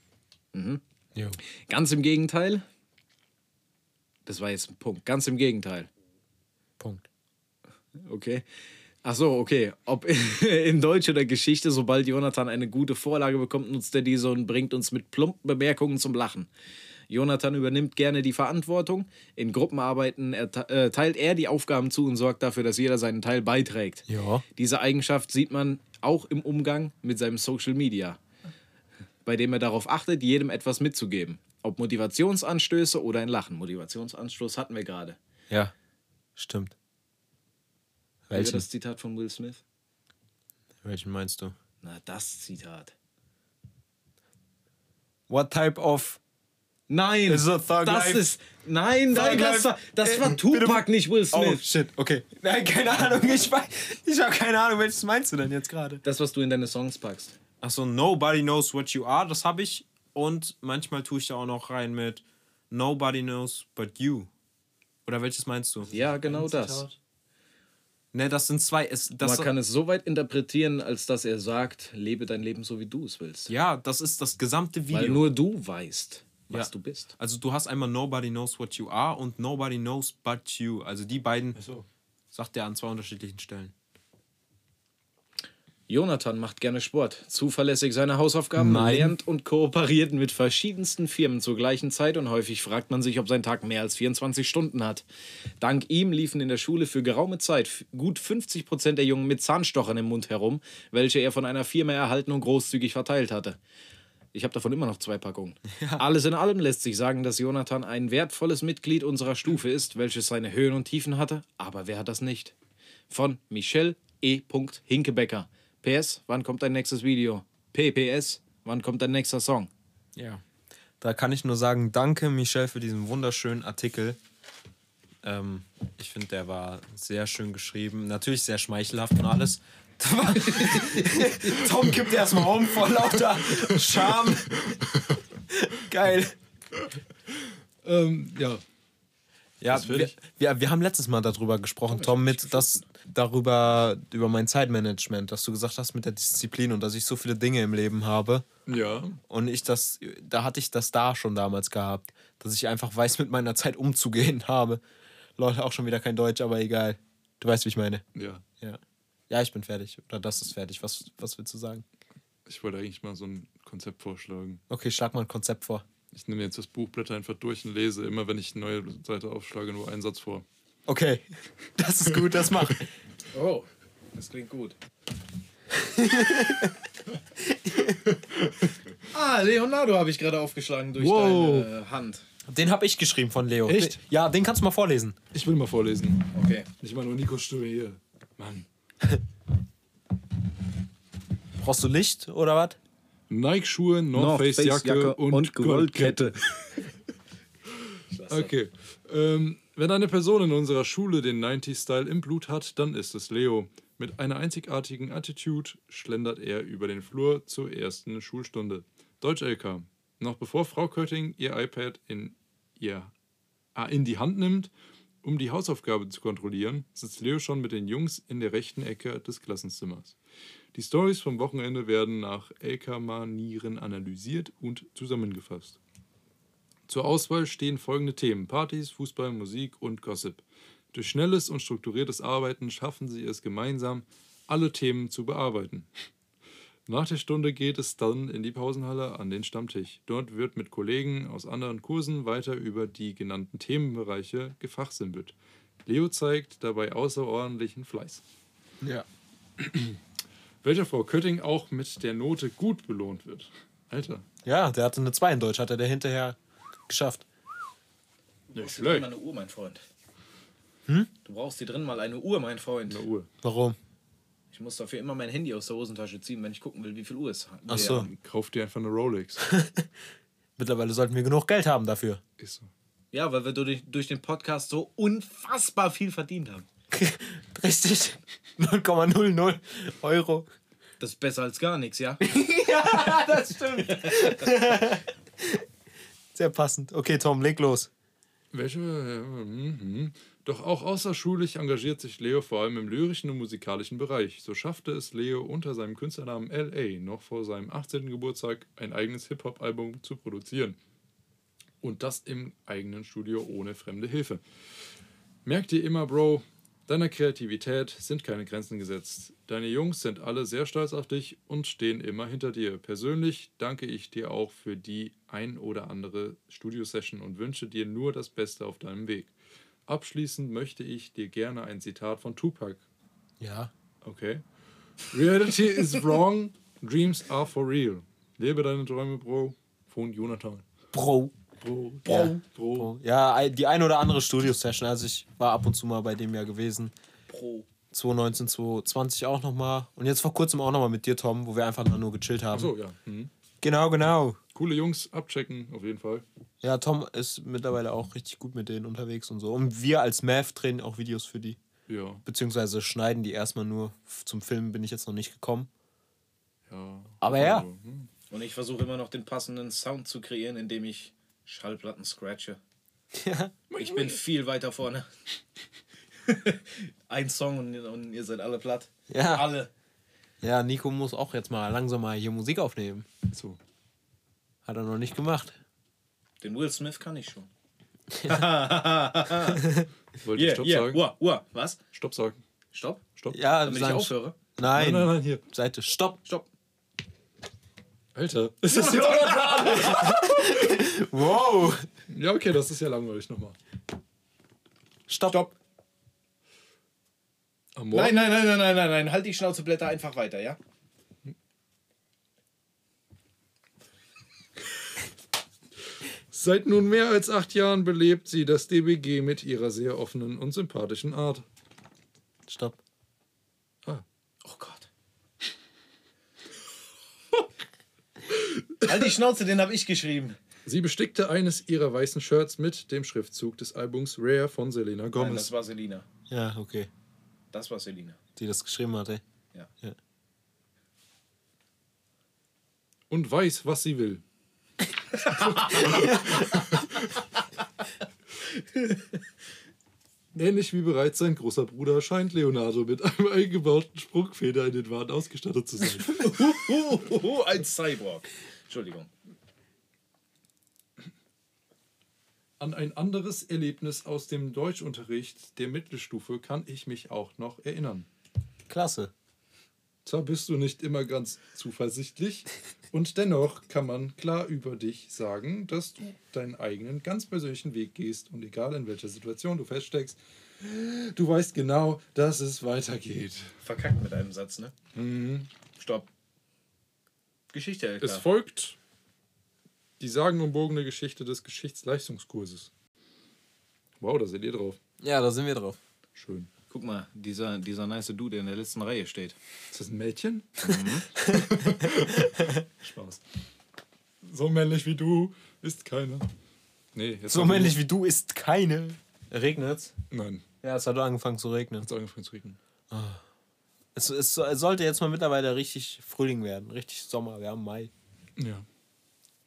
Jo. Ganz im Gegenteil. Das war jetzt ein Punkt. Ganz im Gegenteil. Punkt. Okay. Ach so, okay. Ob <laughs> in Deutsch oder Geschichte, sobald Jonathan eine gute Vorlage bekommt, nutzt er diese und bringt uns mit plumpen Bemerkungen zum Lachen. Jonathan übernimmt gerne die Verantwortung. In Gruppenarbeiten äh, teilt er die Aufgaben zu und sorgt dafür, dass jeder seinen Teil beiträgt. Ja. Diese Eigenschaft sieht man auch im Umgang mit seinem Social Media, bei dem er darauf achtet, jedem etwas mitzugeben. Ob Motivationsanstöße oder ein Lachen. Motivationsanstoß hatten wir gerade. Ja, stimmt. Welches? Das Zitat von Will Smith? Welchen meinst du? Na, das Zitat. What type of. Nein, Is it Thug das Life? ist. Nein, nein, das war, das Äh, war Tupac, nicht Will Oh, Smith. shit, okay. Nein, keine Ahnung. Ich, weiß- ich habe keine Ahnung, welches meinst du denn jetzt gerade? Das, was du in deine Songs packst. Achso, Nobody Knows What You Are, das habe ich. Und manchmal tue ich da auch noch rein mit Nobody Knows But You. Oder welches meinst du? Ja, genau das. Ne, das sind zwei. Es, das, Man kann es so weit interpretieren, als dass er sagt, lebe dein Leben so, wie du es willst. ja, das ist das gesamte Video. Weil nur du weißt, was Ja. du bist. Also du hast einmal Nobody Knows What You Are und Nobody Knows But You. Also die beiden So. sagt er an zwei unterschiedlichen Stellen. Jonathan macht gerne Sport, zuverlässig seine Hausaufgaben, Nein. lernt und kooperiert mit verschiedensten Firmen zur gleichen Zeit und häufig fragt man sich, ob sein Tag mehr als 24 Stunden hat. Dank ihm liefen in der Schule für geraume Zeit gut 50 Prozent der Jungen mit Zahnstochern im Mund herum, welche er von einer Firma erhalten und großzügig verteilt hatte. Ich habe davon immer noch zwei Packungen. <laughs> Alles in allem lässt sich sagen, dass Jonathan ein wertvolles Mitglied unserer Stufe ist, welches seine Höhen und Tiefen hatte, aber wer hat das nicht? Von Michelle E. Hinkebecker. PS, wann kommt dein nächstes Video? PPS, wann kommt dein nächster Song? Ja. Da kann ich nur sagen, danke Michel für diesen wunderschönen Artikel. Ähm, ich finde, der war sehr schön geschrieben. Natürlich sehr schmeichelhaft und alles. <laughs> Tom kippt erstmal um vor lauter Scham. Geil. Ähm, ja. Ja, wir, wir, wir haben letztes Mal darüber gesprochen, Tom, mit das darüber über mein Zeitmanagement, dass du gesagt hast mit der Disziplin und dass ich so viele Dinge im Leben habe. Ja. Und ich das, da hatte ich das da schon damals gehabt, dass ich einfach weiß, mit meiner Zeit umzugehen <laughs> habe. Leute, auch schon wieder kein Deutsch, aber egal. Du weißt, wie ich meine. Ja. Ja. Ja, ich bin fertig. Oder das ist fertig. Was, was willst du sagen? Ich wollte eigentlich mal so ein Konzept vorschlagen. Okay, schlag mal ein Konzept vor. Ich nehme jetzt das Buchblatt einfach durch und lese immer, wenn ich eine neue Seite aufschlage, nur einen Satz vor. Okay. <laughs> Das ist gut, das mach. <laughs> Oh, das klingt gut. <laughs> Ah, Leonardo habe ich gerade aufgeschlagen durch Wow. deine Hand. Den habe ich geschrieben von Leo. Echt? Ja, den kannst du mal vorlesen. Ich will mal vorlesen. Okay. Nicht mal nur Nikos Stimme hier. Mann. <laughs> Brauchst du Licht oder was? Nike-Schuhe, North Face Jacke und, Goldkette. Okay. Ähm, wenn eine Person in unserer Schule den 90s-Style im Blut hat, dann ist es Leo. Mit einer einzigartigen Attitude schlendert er über den Flur zur ersten Schulstunde. Deutsch-LK. Noch bevor Frau Kötting ihr iPad in, ihr, ah, in die Hand nimmt, um die Hausaufgabe zu kontrollieren, sitzt Leo schon mit den Jungs in der rechten Ecke des Klassenzimmers. Die Stories vom Wochenende werden nach LK-Manieren analysiert und zusammengefasst. Zur Auswahl stehen folgende Themen: Partys, Fußball, Musik und Gossip. Durch schnelles und strukturiertes Arbeiten schaffen sie es gemeinsam, alle Themen zu bearbeiten. Nach der Stunde geht es dann in die Pausenhalle an den Stammtisch. Dort wird mit Kollegen aus anderen Kursen weiter über die genannten Themenbereiche gefachsimpelt. Leo zeigt dabei außerordentlichen Fleiß. Ja. Welcher Frau Kötting auch mit der Note gut belohnt wird. Alter, Ja, der hatte eine 2 in Deutsch, hat er der hinterher geschafft. nicht Brauchst du drin schlecht. mal eine Uhr, mein Freund. Du brauchst hier drin mal eine Uhr, mein Freund. Eine Uhr. Warum? Ich muss dafür immer mein Handy aus der Hosentasche ziehen, wenn ich gucken will, wie viel Uhr es hat. Ach so. Kauf dir einfach eine Rolex. <laughs> Mittlerweile sollten wir genug Geld haben dafür. Ist so. Ja, weil wir durch, durch den Podcast so unfassbar viel verdient haben. <laughs> Richtig. 0,00 Euro. Das ist besser als gar nichts, ja? <laughs> Das stimmt. Sehr passend. Okay, Tom, leg los. Welche? Doch auch außerschulisch engagiert sich Leo vor allem im lyrischen und musikalischen Bereich. So schaffte es Leo unter seinem Künstlernamen LA noch vor seinem 18. Geburtstag ein eigenes Hip-Hop-Album zu produzieren. Und das im eigenen Studio ohne fremde Hilfe. Merk dir immer, Bro, deiner Kreativität sind keine Grenzen gesetzt. Deine Jungs sind alle sehr stolz auf dich und stehen immer hinter dir. Persönlich danke ich dir auch für die ein oder andere Studiosession und wünsche dir nur das Beste auf deinem Weg. Abschließend möchte ich dir gerne ein Zitat von Tupac. Ja. Okay. Reality is wrong, dreams are for real. Lebe deine Träume, Bro. Von Jonathan. Bro. Bro. Ja. Bro. Ja, die ein oder andere Studio-Session. Also ich war ab und zu mal bei dem ja gewesen. Pro. 2019, 2020 auch nochmal. Und jetzt vor kurzem auch nochmal mit dir, Tom, wo wir einfach nur gechillt haben. Achso, ja. Mhm. Genau, genau. Coole Jungs, abchecken, auf jeden Fall. Ja, Tom ist mittlerweile auch richtig gut mit denen unterwegs und so. Und wir als Mav drehen auch Videos für die. Ja. Beziehungsweise schneiden die erstmal nur. Zum Filmen bin ich jetzt noch nicht gekommen. ja. Aber ja. Also, hm. Und ich versuche immer noch den passenden Sound zu kreieren, indem ich Schallplatten scratche. Ja. Ich bin viel weiter vorne. <laughs> Ein Song und, und ihr seid alle platt. Ja. Alle. Ja, Nico muss auch jetzt mal langsam mal hier Musik aufnehmen. So. Hat er noch nicht gemacht. Den Will Smith kann ich schon. <laughs> Wollt ihr Yeah, Stopp yeah. sagen? Uah, uah. Was? Stopp sagen. Stopp? Stopp. Ja, Damit ich aufhöre? Nein. Nein, nein, nein, hier. Seite. Stopp. Stopp. Alter. Ist das jetzt <laughs> Wow. Ja, okay, das ist ja langweilig nochmal. Stopp. Stopp. Am Morgen? Nein, nein, nein, nein, nein, nein, nein. Halt die Schnauzeblätter einfach weiter, ja? Seit nun mehr als acht Jahren belebt sie das DBG mit ihrer sehr offenen und sympathischen Art. Stopp. Oh Gott. halt die Schnauze, den habe ich geschrieben. Sie bestickte eines ihrer weißen Shirts mit dem Schriftzug des Albums Rare von Selena Nein, Gomez. das war Selina. Ja, okay. Das war Selina. Die das geschrieben hatte. Ja. ja. und weiß, was sie will. Ähnlich wie bereits sein großer Bruder scheint Leonardo mit einem eingebauten Sprungfeder in den Wahn ausgestattet zu sein. Oh, ein Cyborg. Entschuldigung. An ein anderes Erlebnis aus dem Deutschunterricht der Mittelstufe kann ich mich auch noch erinnern. Klasse. Zwar bist du nicht immer ganz zuversichtlich und dennoch kann man klar über dich sagen, dass du deinen eigenen ganz persönlichen Weg gehst und egal in welcher Situation du feststeckst, du weißt genau, dass es weitergeht. Verkackt mit einem Satz, ne? Stopp. Geschichte, LK. Es folgt Die sagenumwogene Geschichte des Geschichtsleistungskurses. Wow, da seht ihr drauf. Ja, da sind wir drauf. Schön. Guck mal, dieser, dieser nice Dude, der in der letzten Reihe steht. Ist das ein Mädchen? <laughs> Spaß. So männlich wie du ist keiner. Nee, jetzt So männlich wie du ist keine. Regnet's? Nein, Ja, es hat angefangen zu regnen. hat's angefangen zu regnen. Es, es, es sollte jetzt mal mittlerweile richtig Frühling werden, richtig Sommer. Wir haben Mai. Ja.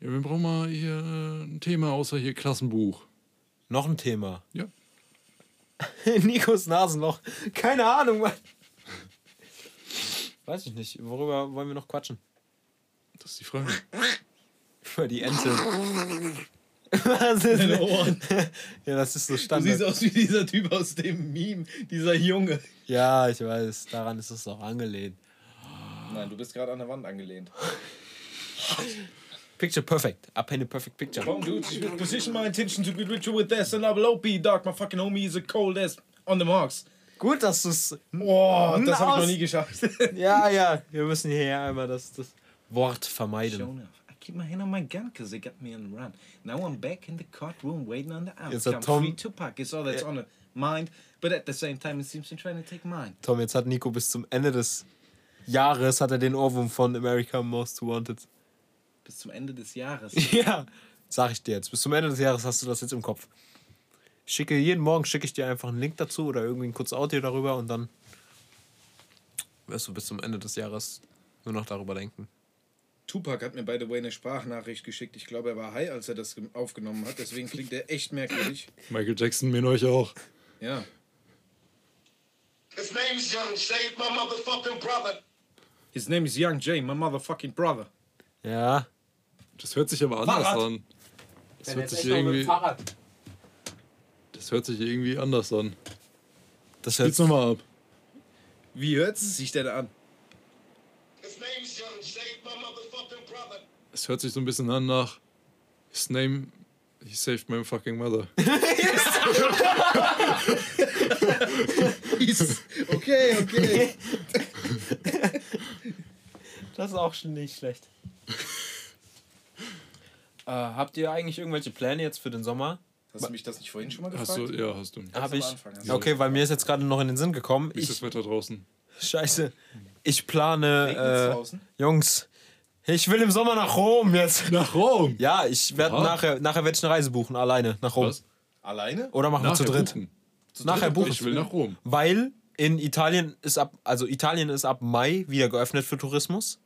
Ja, wir brauchen mal hier äh, ein Thema außer hier Klassenbuch. Noch ein Thema. Ja. <laughs> Nikos Nasenloch. Keine Ahnung, Mann. Weiß ich nicht. Worüber wollen wir noch quatschen? Das ist die Frage. Über die Ente. <laughs> Was ist Deine Ohren. <laughs> Ja, das ist so Du siehst Standard. aus wie dieser Typ aus dem Meme, dieser Junge. Ja, ich weiß. Daran ist es auch angelehnt. Nein, du bist gerade an der Wand angelehnt. Picture perfect. I paint a perfect picture. On, dude. Position my intention to get ritual with this and I will OP, dog. My fucking homie is a cold ass on the marks. Gut, dass du es. Boah, das habe ich noch nie geschafft. <laughs> Ja, ja. Wir müssen hier einmal das, das Wort vermeiden. Shown enough. I keep my hand on my gun because they got me on the run. Now I'm back in the courtroom waiting on the outcome. Tom- Free Tupac is all that's on the mind, but at the same time it seems to trying to take mine. Tom, jetzt hat Nico bis zum Ende des Jahres hat er den Ohrwurm von America Most Wanted. Bis zum Ende des Jahres. <laughs> Ja, sag ich dir jetzt. Bis zum Ende des Jahres hast du das jetzt im Kopf. Ich schicke jeden Morgen schicke ich dir einfach einen Link dazu oder irgendwie ein kurzes Audio darüber und dann wirst du bis zum Ende des Jahres nur noch darüber denken. Tupac hat mir by the way eine Sprachnachricht geschickt. Ich glaube, er war high, als er das ge- aufgenommen hat. Deswegen klingt er echt merkwürdig. Michael Jackson, mir euch auch. Ja. His name's Young Shade, my motherfucking brother. His name is Young Jay, my motherfucking brother. Ja. Das hört sich aber anders Fahrrad. an. Das hört sich irgendwie. Das hört sich irgendwie anders an. Das Spiel's nochmal ab. Wie hört es sich denn an? Es hört sich so ein bisschen an nach His name, he saved my fucking mother. <laughs> Okay, okay. das ist auch schon nicht schlecht. Äh, habt ihr eigentlich irgendwelche Pläne jetzt für den Sommer? Hast du mich das nicht vorhin schon mal gefragt? Hast du, ja, hast du. Hab ich. Du. Okay, weil mir ist jetzt gerade noch in den Sinn gekommen. Wie ist das Wetter draußen? scheiße. Ich plane. Äh, draußen? Jungs, ich will im Sommer nach Rom jetzt. Nach Rom! Ja, ich werde nachher, nachher werde ich eine Reise buchen, alleine nach Rom. Was? Alleine? Oder machen wir zu dritt. buchen. Nachher buchen. Ich will nach Rom. Weil in Italien ist ab, also Italien ist ab Mai wieder geöffnet für Tourismus.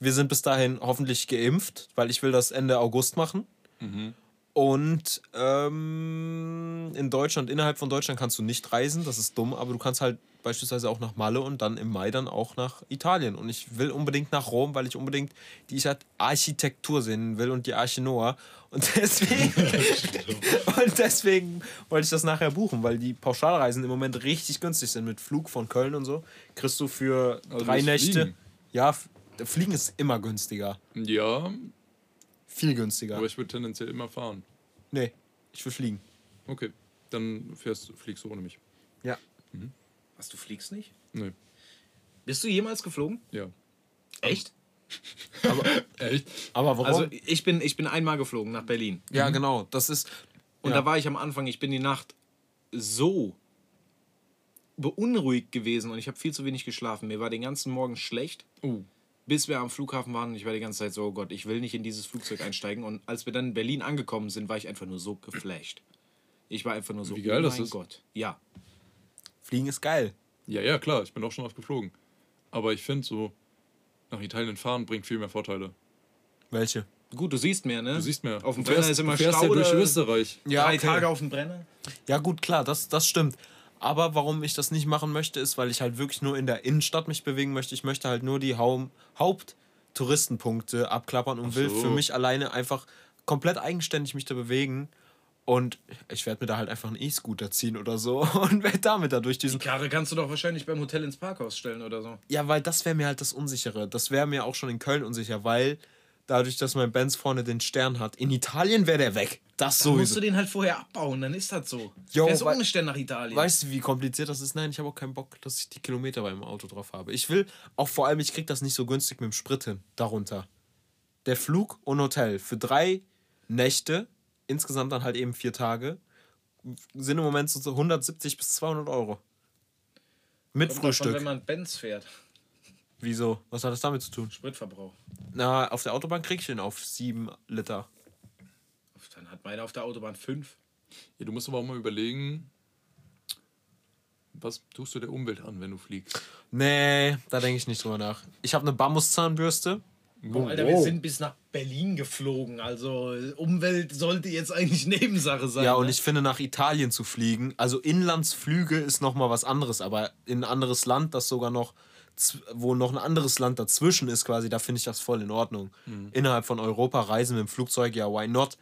Wir sind bis dahin hoffentlich geimpft, weil ich will das Ende August machen. Und ähm, in Deutschland, innerhalb von Deutschland kannst du nicht reisen, das ist dumm, aber du kannst halt beispielsweise auch nach Malle und dann im Mai dann auch nach Italien. Und ich will unbedingt nach Rom, weil ich unbedingt die Architektur sehen will und die Arche Noah. Und <laughs> deswegen, <laughs> und deswegen wollte ich das nachher buchen, weil die Pauschalreisen im Moment richtig günstig sind. Mit Flug von Köln und so kriegst du für Also drei Nächte. Fliegen. Ja, Fliegen ist immer günstiger. Ja, Viel günstiger. aber ich würde tendenziell immer fahren. nee, ich will fliegen. Okay, dann fährst, fliegst du ohne mich. Ja. Was, du fliegst nicht? Nee, Bist du jemals geflogen? ja. Echt? <laughs> Echt? Aber warum? Also ich bin, ich bin einmal geflogen nach Berlin. ja, genau. Das ist. Und ja. da war ich am Anfang, ich bin die Nacht so beunruhigt gewesen und ich habe viel zu wenig geschlafen. Mir war den ganzen Morgen schlecht, Oh, bis wir am Flughafen waren und ich war die ganze Zeit so, oh Gott, ich will nicht in dieses Flugzeug einsteigen. Und als wir dann in Berlin angekommen sind, war ich einfach nur so geflasht. Ich war einfach nur so, Wie geil oh das mein ist. Gott. Ja. Fliegen ist geil. ja, ja, klar, ich bin auch schon oft geflogen. Aber ich finde so, nach Italien fahren bringt viel mehr Vorteile. Welche? Gut, du siehst mehr, ne? Du siehst mehr. Auf dem Brenner ist immer du fährst Stau. ja durch Österreich. Ja, Drei okay. Tage auf dem Brenner. Ja, gut, klar, das, das stimmt. Aber warum ich das nicht machen möchte, ist, weil ich halt wirklich nur in der Innenstadt mich bewegen möchte. Ich möchte halt nur die Hau Haupttouristenpunkte abklappern und will so. für mich alleine einfach komplett eigenständig mich da bewegen. Und ich werde mir da halt einfach einen E-Scooter ziehen oder so <laughs> und werde damit da durch diesen. Die Karre kannst du doch wahrscheinlich beim Hotel ins Parkhaus stellen oder so. Ja, weil das wäre mir halt das Unsichere. Das wäre mir auch schon in Köln unsicher, weil dadurch, dass mein Benz vorne den Stern hat, in Italien wäre der weg. Das Da musst du den halt vorher abbauen, dann ist das so. Jo, wei- ohne Stern nach Italien. Weißt du, wie kompliziert das ist? Nein, ich habe auch keinen Bock, dass ich die Kilometer beim Auto drauf habe. Ich will auch vor allem, ich krieg das nicht so günstig mit dem Sprit hin, darunter. Der Flug und Hotel für drei Nächte, insgesamt dann halt eben vier Tage, sind im Moment so so 170 bis 200 Euro. Mit Kommt davon, Frühstück. wenn man Benz fährt. Wieso? Was hat das damit zu tun? Spritverbrauch. Na, auf der Autobahn krieg ich den auf 7 Liter. Dann hat meine auf der Autobahn fünf. Ja, du musst aber auch mal überlegen, was tust du der Umwelt an, wenn du fliegst? Nee, da denke ich nicht drüber nach. Ich habe eine Bambuszahnbürste. Boah, Alter, wir sind bis nach Berlin geflogen. Also Umwelt sollte jetzt eigentlich Nebensache sein. Ja, und ne? ich finde, nach Italien zu fliegen, also Inlandsflüge ist nochmal was anderes, aber in ein anderes Land, das sogar noch, wo noch ein anderes Land dazwischen ist, quasi, da finde ich das voll in Ordnung. Innerhalb von Europa reisen mit dem Flugzeug, ja, why not?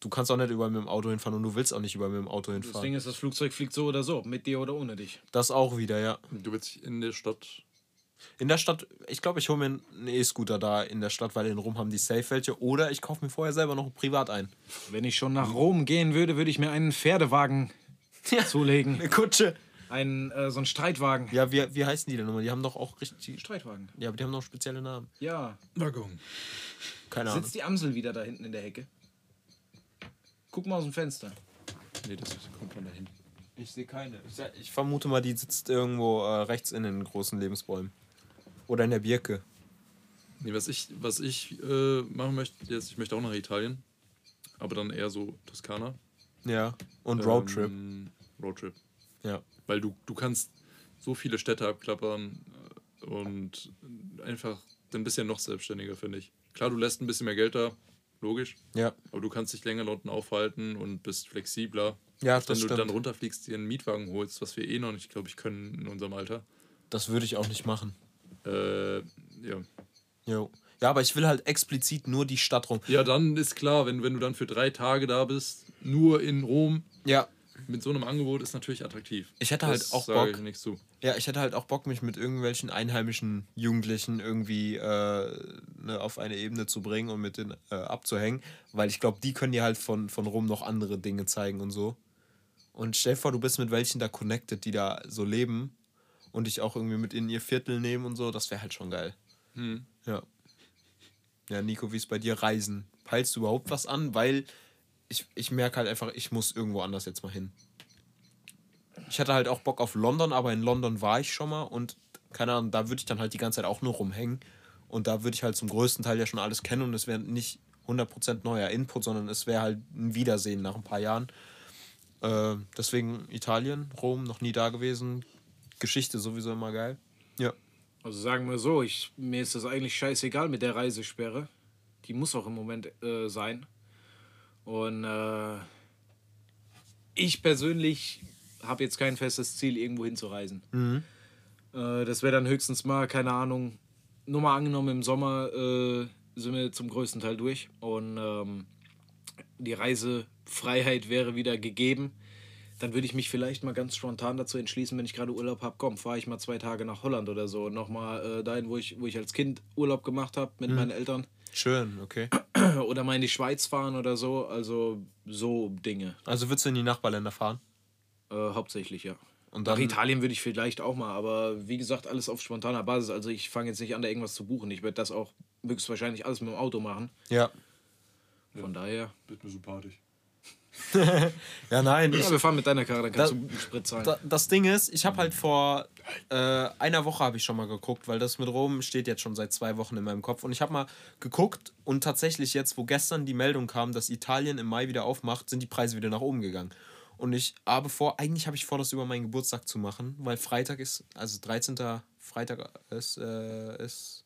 Du kannst auch nicht überall mit dem Auto hinfahren und du willst auch nicht überall mit dem Auto Das hinfahren. Ding ist, das Flugzeug fliegt so oder so, mit dir oder ohne dich. Das auch wieder, ja. Du willst in der Stadt. In der Stadt, ich glaube, ich hole mir einen E-Scooter da in der Stadt, weil in Rom haben die safe welche. Oder ich kaufe mir vorher selber noch privat ein. Wenn ich schon nach Rom gehen würde, würde ich mir einen Pferdewagen zulegen. Eine Kutsche. Einen, äh, so einen Streitwagen. Ja, wie, wie heißen die denn nochmal? Die haben doch auch richtig. Streitwagen. Ja, aber die haben noch spezielle Namen. Ja. Waggon. Keine Ahnung. Sitzt die Amsel wieder da hinten in der Hecke? Guck mal aus dem Fenster. Nee, das kommt von da hinten. Ich sehe keine. Ich, ich vermute mal, die sitzt irgendwo äh, rechts in den großen Lebensbäumen. Oder in der Birke. Nee, was ich, was ich äh, machen möchte, jetzt, ich möchte auch nach Italien. Aber dann eher so Toskana. Ja. Und Roadtrip. Ähm, Roadtrip. Ja. Weil du, du kannst so viele Städte abklappern äh, und einfach du ja noch selbstständiger, finde ich. Klar, du lässt ein bisschen mehr Geld da, logisch. Ja. Aber du kannst dich länger dort aufhalten und bist flexibler. Ja, Wenn das du stimmt. dann runterfliegst, dir einen Mietwagen holst, was wir eh noch nicht, glaube ich, können in unserem Alter. Das würde ich auch nicht machen. Äh, ja. Jo. Ja, aber ich will halt explizit nur die Stadt rum. ja, dann ist klar, wenn, wenn du dann für drei Tage da bist, nur in Rom, Ja. Mit so einem Angebot ist natürlich attraktiv. Ich hätte das halt auch Bock. Ich nichts zu. Ja, ich hätte halt auch Bock, mich mit irgendwelchen einheimischen Jugendlichen irgendwie äh, ne, auf eine Ebene zu bringen und mit denen äh, abzuhängen. Weil ich glaube, die können dir halt von, von Rom noch andere Dinge zeigen und so. Und stell dir vor, du bist mit welchen da connected, die da so leben und dich auch irgendwie mit in ihr Viertel nehmen und so. Das wäre halt schon geil. Hm. Ja. Ja, Nico, wie ist bei dir Reisen? Peilst du überhaupt was an? Weil ich, ich merke halt einfach, ich muss irgendwo anders jetzt mal hin. Ich hatte halt auch Bock auf London, aber in London war ich schon mal und keine Ahnung, da würde ich dann halt die ganze Zeit auch nur rumhängen. Und da würde ich halt zum größten Teil ja schon alles kennen und es wäre nicht 100% neuer Input, sondern es wäre halt ein Wiedersehen nach ein paar Jahren. Äh, deswegen Italien, Rom, noch nie da gewesen. Geschichte sowieso immer geil. Ja. Also sagen wir so, ich, mir ist das eigentlich scheißegal mit der Reisesperre. Die muss auch im Moment äh, sein. Und äh, ich persönlich habe jetzt kein festes Ziel, irgendwo hinzureisen. Äh, das wäre dann höchstens mal, keine Ahnung, nur mal angenommen, im Sommer äh, sind wir zum größten Teil durch. Und ähm, die Reisefreiheit wäre wieder gegeben. Dann würde ich mich vielleicht mal ganz spontan dazu entschließen, wenn ich gerade Urlaub habe, komm, fahre ich mal zwei Tage nach Holland oder so. Nochmal äh, dahin, wo ich, wo ich als Kind Urlaub gemacht habe mit meinen Eltern. Schön, okay. <clears throat> Oder mal in die Schweiz fahren oder so. Also so Dinge. Also würdest du in die Nachbarländer fahren? Äh, hauptsächlich, ja. Und Nach dann, Italien würde ich vielleicht auch mal, aber wie gesagt, alles auf spontaner Basis. Also ich fange jetzt nicht an, da irgendwas zu buchen. Ich werde das auch höchstwahrscheinlich alles mit dem Auto machen. Ja. Von daher. Wird mir sympathisch. <laughs> Ja, nein. Ich, Ja, wir fahren mit deiner Karre, dann kannst Da- du Sprit zahlen. da, das Ding ist, ich habe halt vor äh, einer Woche habe ich schon mal geguckt, weil das mit Rom steht jetzt schon seit zwei Wochen in meinem Kopf. Und ich habe mal geguckt und tatsächlich jetzt, wo gestern die Meldung kam, dass Italien im Mai wieder aufmacht, sind die Preise wieder nach oben gegangen. Und ich habe vor, eigentlich habe ich vor, das über meinen Geburtstag zu machen, weil Freitag ist, also 13. Freitag ist, äh, ist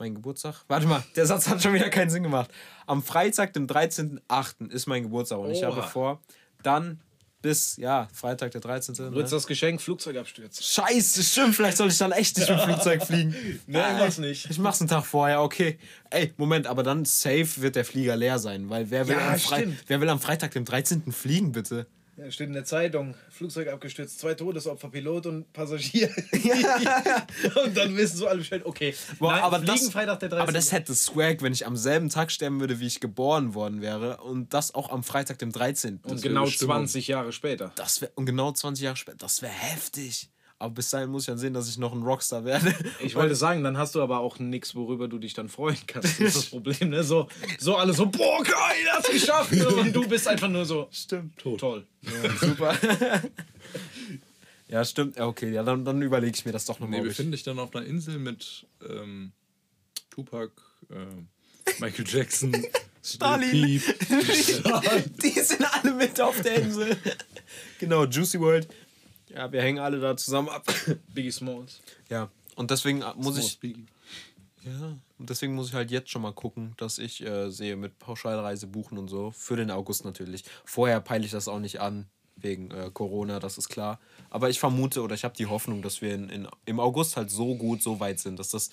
mein Geburtstag. Warte mal, der Satz hat schon wieder keinen Sinn gemacht. Am Freitag, dem 13.8. ist mein Geburtstag und ich habe Oha. vor, dann bis, ja, Freitag, der 13. Du Ne? das Geschenk Flugzeugabsturz? Scheiße, stimmt, vielleicht soll ich dann echt nicht mit dem Flugzeug fliegen. <laughs> Nein, mach's nicht. Ich mach's einen Tag vorher, okay. Ey, Moment, aber dann safe wird der Flieger leer sein, weil wer will, Ja, am, Fre stimmt. wer will am Freitag, dem 13. fliegen, bitte? Ja, steht in der Zeitung. Flugzeug abgestürzt, zwei Todesopfer, Pilot und Passagier. <laughs> und dann wissen so alle Bescheid, okay. Boah, Nein, aber, fliegen das, Freitag der 13. aber das hätte Swag, wenn ich am selben Tag sterben würde, wie ich geboren worden wäre. Und das auch am Freitag, dem 13. Und genau Bestimmung. 20 Jahre später. Das wär, und genau 20 Jahre später, das wäre heftig. Aber bis dahin muss ich dann sehen, dass ich noch ein Rockstar werde. <laughs> Ich wollte sagen, dann hast du aber auch nichts, worüber du dich dann freuen kannst. Das ist das <laughs> Problem, ne? So, so alle so, boah, geil, hast du geschafft. <laughs> Und du bist einfach nur so, Stimmt. toll. Super. ja, stimmt. Ja, Okay, ja, dann, dann überlege ich mir das doch Nee, nochmal. wir finden dich dann auf einer Insel mit ähm, Tupac, äh, Michael Jackson, Stalin. Die sind alle mit auf der Insel. genau, Juicy World. Ja, wir hängen alle da zusammen ab. <coughs> Biggie Smalls. Ja, und deswegen äh, muss ich. Biggie. Ja, und deswegen muss ich halt jetzt schon mal gucken, dass ich äh, sehe mit Pauschalreise buchen und so. Für den August natürlich. Vorher peile ich das auch nicht an, wegen äh, Corona, das ist klar. Aber ich vermute oder ich habe die Hoffnung, dass wir in, in, im August halt so gut, so weit sind, dass das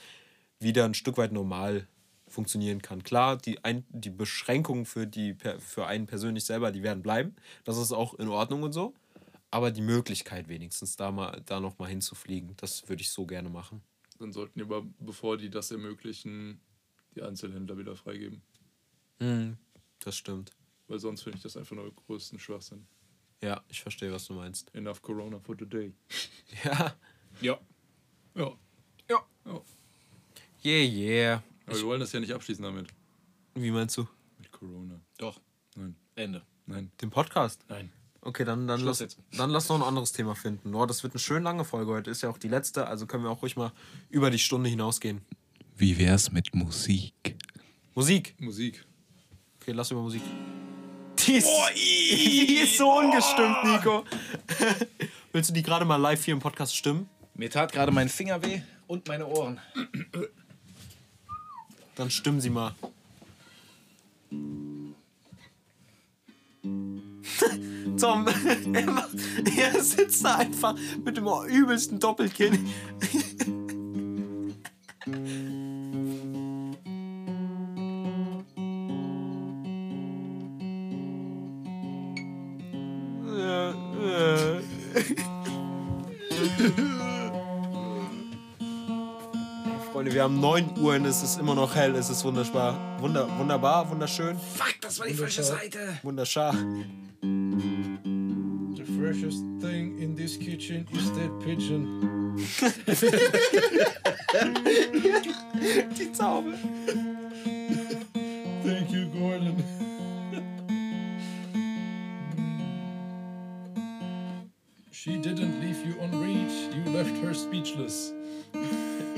wieder ein Stück weit normal funktionieren kann. Klar, die, ein, die Beschränkungen für, die, für einen persönlich selber, die werden bleiben. Das ist auch in Ordnung und so. Aber die Möglichkeit wenigstens, da, mal, da noch mal hinzufliegen, das würde ich so gerne machen. Dann sollten die aber, bevor die das ermöglichen, die Einzelhändler wieder freigeben. Das stimmt. Weil sonst finde ich das einfach nur größten Schwachsinn. Ja, ich verstehe, was du meinst. Enough Corona for today. <laughs> Ja. Ja. Ja. Ja. ja. Yeah, yeah. Aber wir wollen das ja nicht abschließen damit. Wie meinst du? Mit Corona. Doch. Nein. Ende. Nein. Den Podcast? Nein. Okay, dann, dann, lass, dann lass noch ein anderes Thema finden. Oh, das wird eine schön lange Folge heute. Ist ja auch die letzte, also können wir auch ruhig mal über die Stunde hinausgehen. Wie wär's mit Musik? Musik. Musik. Okay, lass über Musik. <laughs> Die ist, die ist so ungestimmt, Nico. <laughs> Willst du die gerade mal live hier im Podcast stimmen? Mir tat gerade mein Finger weh und meine Ohren. Dann stimmen sie mal. <laughs> Tom, <laughs> er, macht, er sitzt da einfach mit dem übelsten Doppelkinn. Freunde, wir haben 9 Uhr und es ist immer noch hell. Es ist wunderbar. Wunder, wunderbar, wunderschön, Fuck, das war die falsche Seite. wunderschar. The freshest thing in this kitchen is that pigeon. <laughs> Die Taube. Thank you, Gordon. She didn't leave you on read, you left her speechless.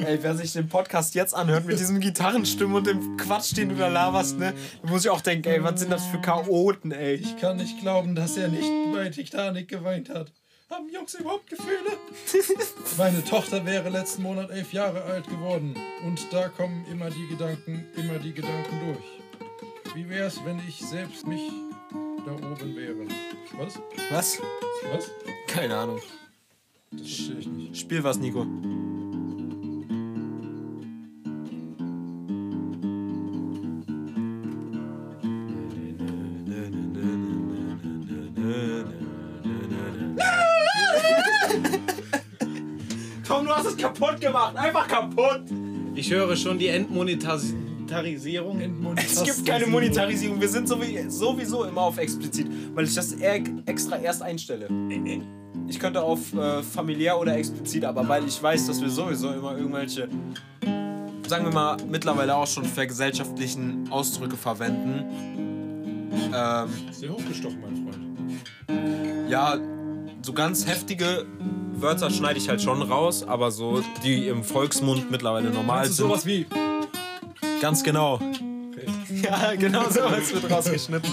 Ey, wer sich den Podcast jetzt anhört mit diesem Gitarrenstimmen und dem Quatsch, den du da laberst, ne, da muss ich auch denken, ey, was sind das für Chaoten, ey. Ich kann nicht glauben, dass er nicht bei Titanic geweint hat. Haben Jungs überhaupt Gefühle? <laughs> Meine Tochter wäre letzten Monat elf Jahre alt geworden. Und da kommen immer die Gedanken, immer die Gedanken durch. Wie wär's, wenn ich selbst mich da oben wäre? Was? Was? Was? Keine Ahnung. Das verstehe ich nicht. Spiel was, Nico. Kaputt gemacht. Einfach kaputt. Ich höre schon die Entmonetarisierung. Es gibt keine Monetarisierung. Wir sind sowie- sowieso immer auf explizit, weil ich das extra erst einstelle. Ich könnte auf äh, familiär oder explizit, aber weil ich weiß, dass wir sowieso immer irgendwelche, sagen wir mal, mittlerweile auch schon vergesellschaftlichen Ausdrücke verwenden. Ähm, Sehr hochgestochen, mein Freund. ja, so ganz heftige Wörter schneide ich halt schon raus, aber so, die im Volksmund mittlerweile normal sind. sowas wie. Ganz genau. Ja, genau sowas wird rausgeschnitten.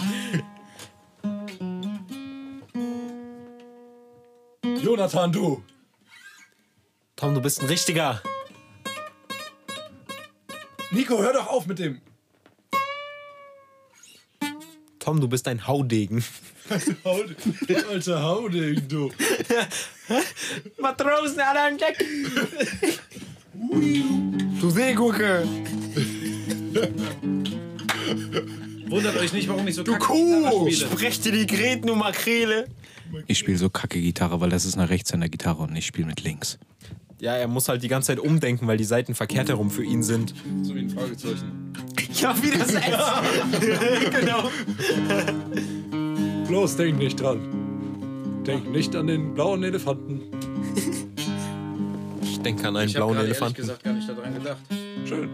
Jonathan, du! Tom, du bist ein richtiger. Nico, hör doch auf mit dem! Tom, du bist ein Haudegen. Alter Hauding, du! Matrosen alle an Deck. du Seegurke. Wundert euch nicht, warum ich so du Kuh. Sprech dir die Gret, du Makrele. Ich spiele so kacke Gitarre, weil das ist eine Rechtshänder-Gitarre und ich spiele mit links. Ja, er muss halt die ganze Zeit umdenken, weil die Seiten verkehrt herum für ihn sind. So wie ein Fragezeichen. Ja, wie das <laughs> S. <laughs> genau. <laughs> Bloß denk nicht dran. Denk nicht an den blauen Elefanten. Denke an einen Ich habe blauen gerade ehrlich Elefanten. gesagt gar nicht daran gedacht. Schön.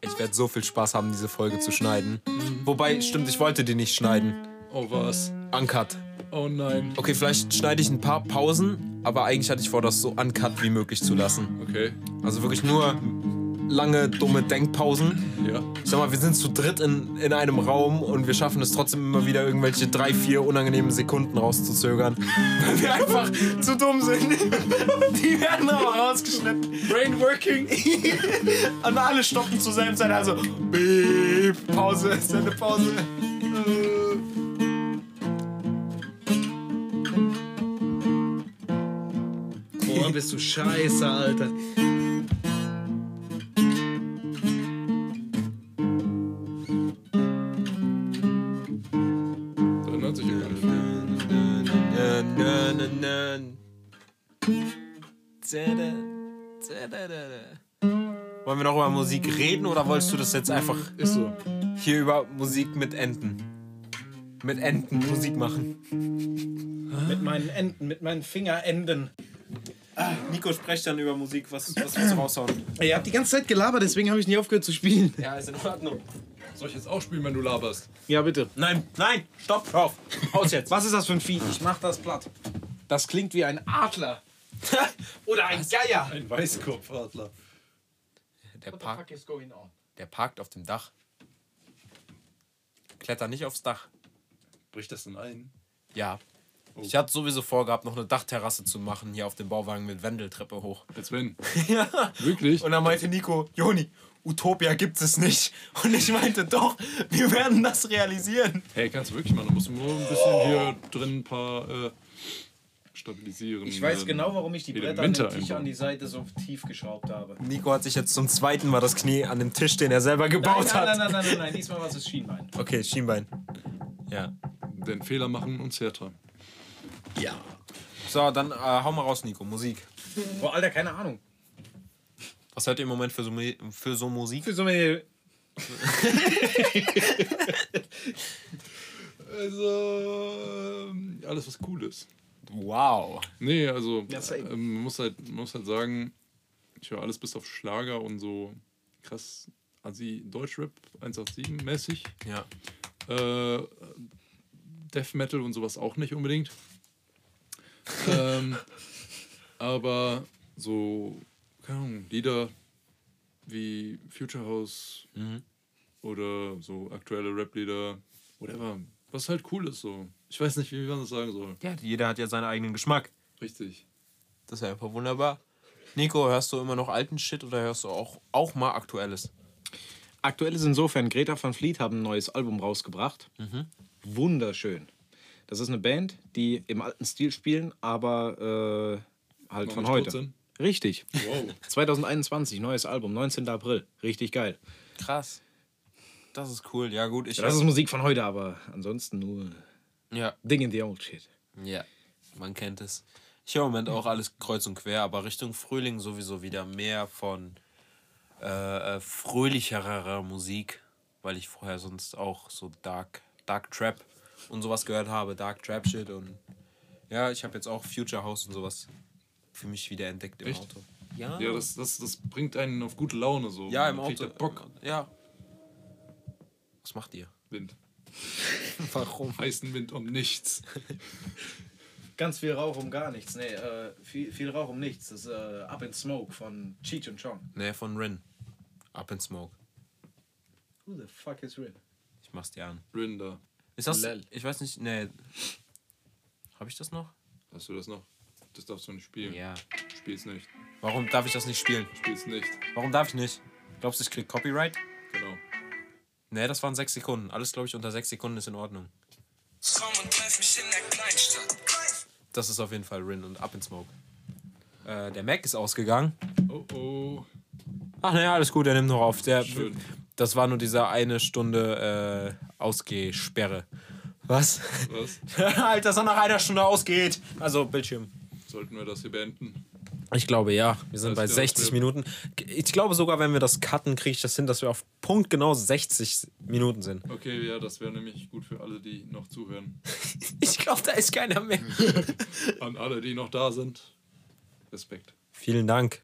Ich werde so viel Spaß haben, diese Folge zu schneiden. Wobei, stimmt, ich wollte die nicht schneiden. Oh, was? Uncut. Oh nein. Okay, vielleicht schneide ich ein paar Pausen, aber eigentlich hatte ich vor, das so uncut wie möglich zu lassen. Okay. Also wirklich nur lange, dumme Denkpausen. Ja. Ich sag mal, wir sind zu dritt in, in einem Raum und wir schaffen es trotzdem immer wieder irgendwelche drei, vier unangenehmen Sekunden rauszuzögern. <laughs> Weil wir einfach zu dumm sind. <laughs> Die werden aber rausgeschnitten. Brain working. <laughs> Und alle stoppen zur selben Zeit. Also, beep, Pause, Sendepause. Boah, bist du scheiße, Alter. Wollen wir noch über Musik reden oder wolltest du das jetzt einfach Ist so. hier über Musik mit Enten? Mit Enten Musik machen. Mit meinen Enden, mit meinen Fingerenden. Nico spricht dann über Musik, was, was willst du raushauen? Ihr habt die ganze Zeit gelabert, deswegen habe ich nie aufgehört zu spielen. Ja, ist in Ordnung. Soll ich jetzt auch spielen, wenn du laberst? Ja, bitte. Nein, nein, stopp, hör auf. Aus jetzt. Was ist das für ein Vieh? Ich mach das platt. Das klingt wie ein Adler. <laughs> Oder ein Geier. Ein Weißkopfadler. Der, What the parkt, fuck is going on? der parkt auf dem Dach. Kletter nicht aufs Dach. Bricht das denn ein? Ja. Ich hatte sowieso vorgehabt, noch eine Dachterrasse zu machen, hier auf dem Bauwagen mit Wendeltreppe hoch. Als <laughs> wenn. ja. Wirklich? Und dann meinte Nico, Joni, Utopia gibt es nicht. Und ich meinte, doch, wir werden das realisieren. Hey, kannst du wirklich machen. Du musst nur ein bisschen hier drin ein paar äh, stabilisieren. Ich weiß ähm, genau, warum ich die Bretter an dem Tisch an die Seite so tief geschraubt habe. Nico hat sich jetzt zum zweiten Mal das Knie an dem Tisch, den er selber Nein, gebaut nein, hat. nein, nein, nein, nein, nein, diesmal war es das Schienbein. Okay, Schienbein. Ja. Den Fehler machen uns härter. Ja. So, dann äh, hau mal raus, Nico. Musik. Boah, Alter, keine Ahnung. Was hört ihr im Moment für so, für so Musik? Für so eine <laughs> Also, ähm, alles was cool ist. Wow. Nee, also, ähm, man muss halt, man muss halt sagen, ich höre alles bis auf Schlager und so krass Assi Deutschrap 187 mäßig. Ja. Äh, Death Metal und sowas auch nicht unbedingt. Ähm, aber so, keine Ahnung, Lieder wie Future House Mhm. oder so aktuelle Rap-Lieder, whatever, was halt cool ist so. Ich weiß nicht, wie man das sagen soll. Ja, jeder hat ja seinen eigenen Geschmack. Richtig. Das ist ja einfach wunderbar. Nico, hörst du immer noch alten Shit oder hörst du auch, auch mal aktuelles? Aktuell ist insofern, Greta van Fleet haben ein neues Album rausgebracht. Wunderschön. Das ist eine Band, die im alten Stil spielen, aber äh, halt Noch von heute. tot sind? Richtig. Wow. <laughs> 2021, neues Album, 19. April. Richtig geil. Krass. Das ist cool. Ja, gut. Ich Das ist Musik von heute, aber ansonsten nur ja, Ding in the old shit. ja, man kennt es. Ich höre im Moment auch alles kreuz und quer, aber Richtung Frühling sowieso wieder mehr von äh, äh, fröhlicherer Musik, weil ich vorher sonst auch so Dark, Dark Trap und sowas gehört habe, Dark Trap Shit und ja, ich habe jetzt auch Future House und sowas für mich wieder entdeckt im Echt? Auto. Ja, Ja, das, das, das bringt einen auf gute Laune so. ja im Auto. Bock. Ja. Was macht ihr? Wind. <laughs> Warum? Heißen Wind um nichts. <laughs> Ganz viel Rauch um gar nichts. Nee, äh, viel, viel Rauch um nichts. Das ist äh, Up in Smoke von Cheech und Chong. Nee, von Rin. Up in Smoke. Who the fuck is Rin? Ich mach's dir an. Rinder. Ist das? Lel. Ich weiß nicht. Nee. Habe ich das noch? Hast du das noch? Das darfst du nicht spielen. Ja. Spiel's nicht. Warum darf ich das nicht spielen? Spiel's nicht. Warum darf ich nicht? Glaubst du, ich krieg Copyright? Genau. Nee, das waren sechs Sekunden. Alles, glaube ich, unter sechs Sekunden ist in Ordnung. Komm und treff mich in der Kleinstadt. Das ist auf jeden Fall Rin und Up in Smoke. Äh, der Mac ist ausgegangen. Oh oh. Ach naja, alles gut, er nimmt noch auf. Der, Schön. Das war nur diese eine Stunde äh, Ausgehsperre. Was? Was? <laughs> halt, dass er nach einer Stunde ausgeht. Also Bildschirm. Sollten wir das hier beenden? Ich glaube ja. Wir sind Das bei ist ja 60 das- Minuten. Ich glaube sogar, wenn wir das cutten, kriege ich das hin, dass wir auf Punkt genau 60 Minuten sind. Okay, ja, das wäre nämlich gut für alle, die noch zuhören. <laughs> Ich glaube, da ist keiner mehr. <laughs> An alle, die noch da sind. Respekt. Vielen Dank.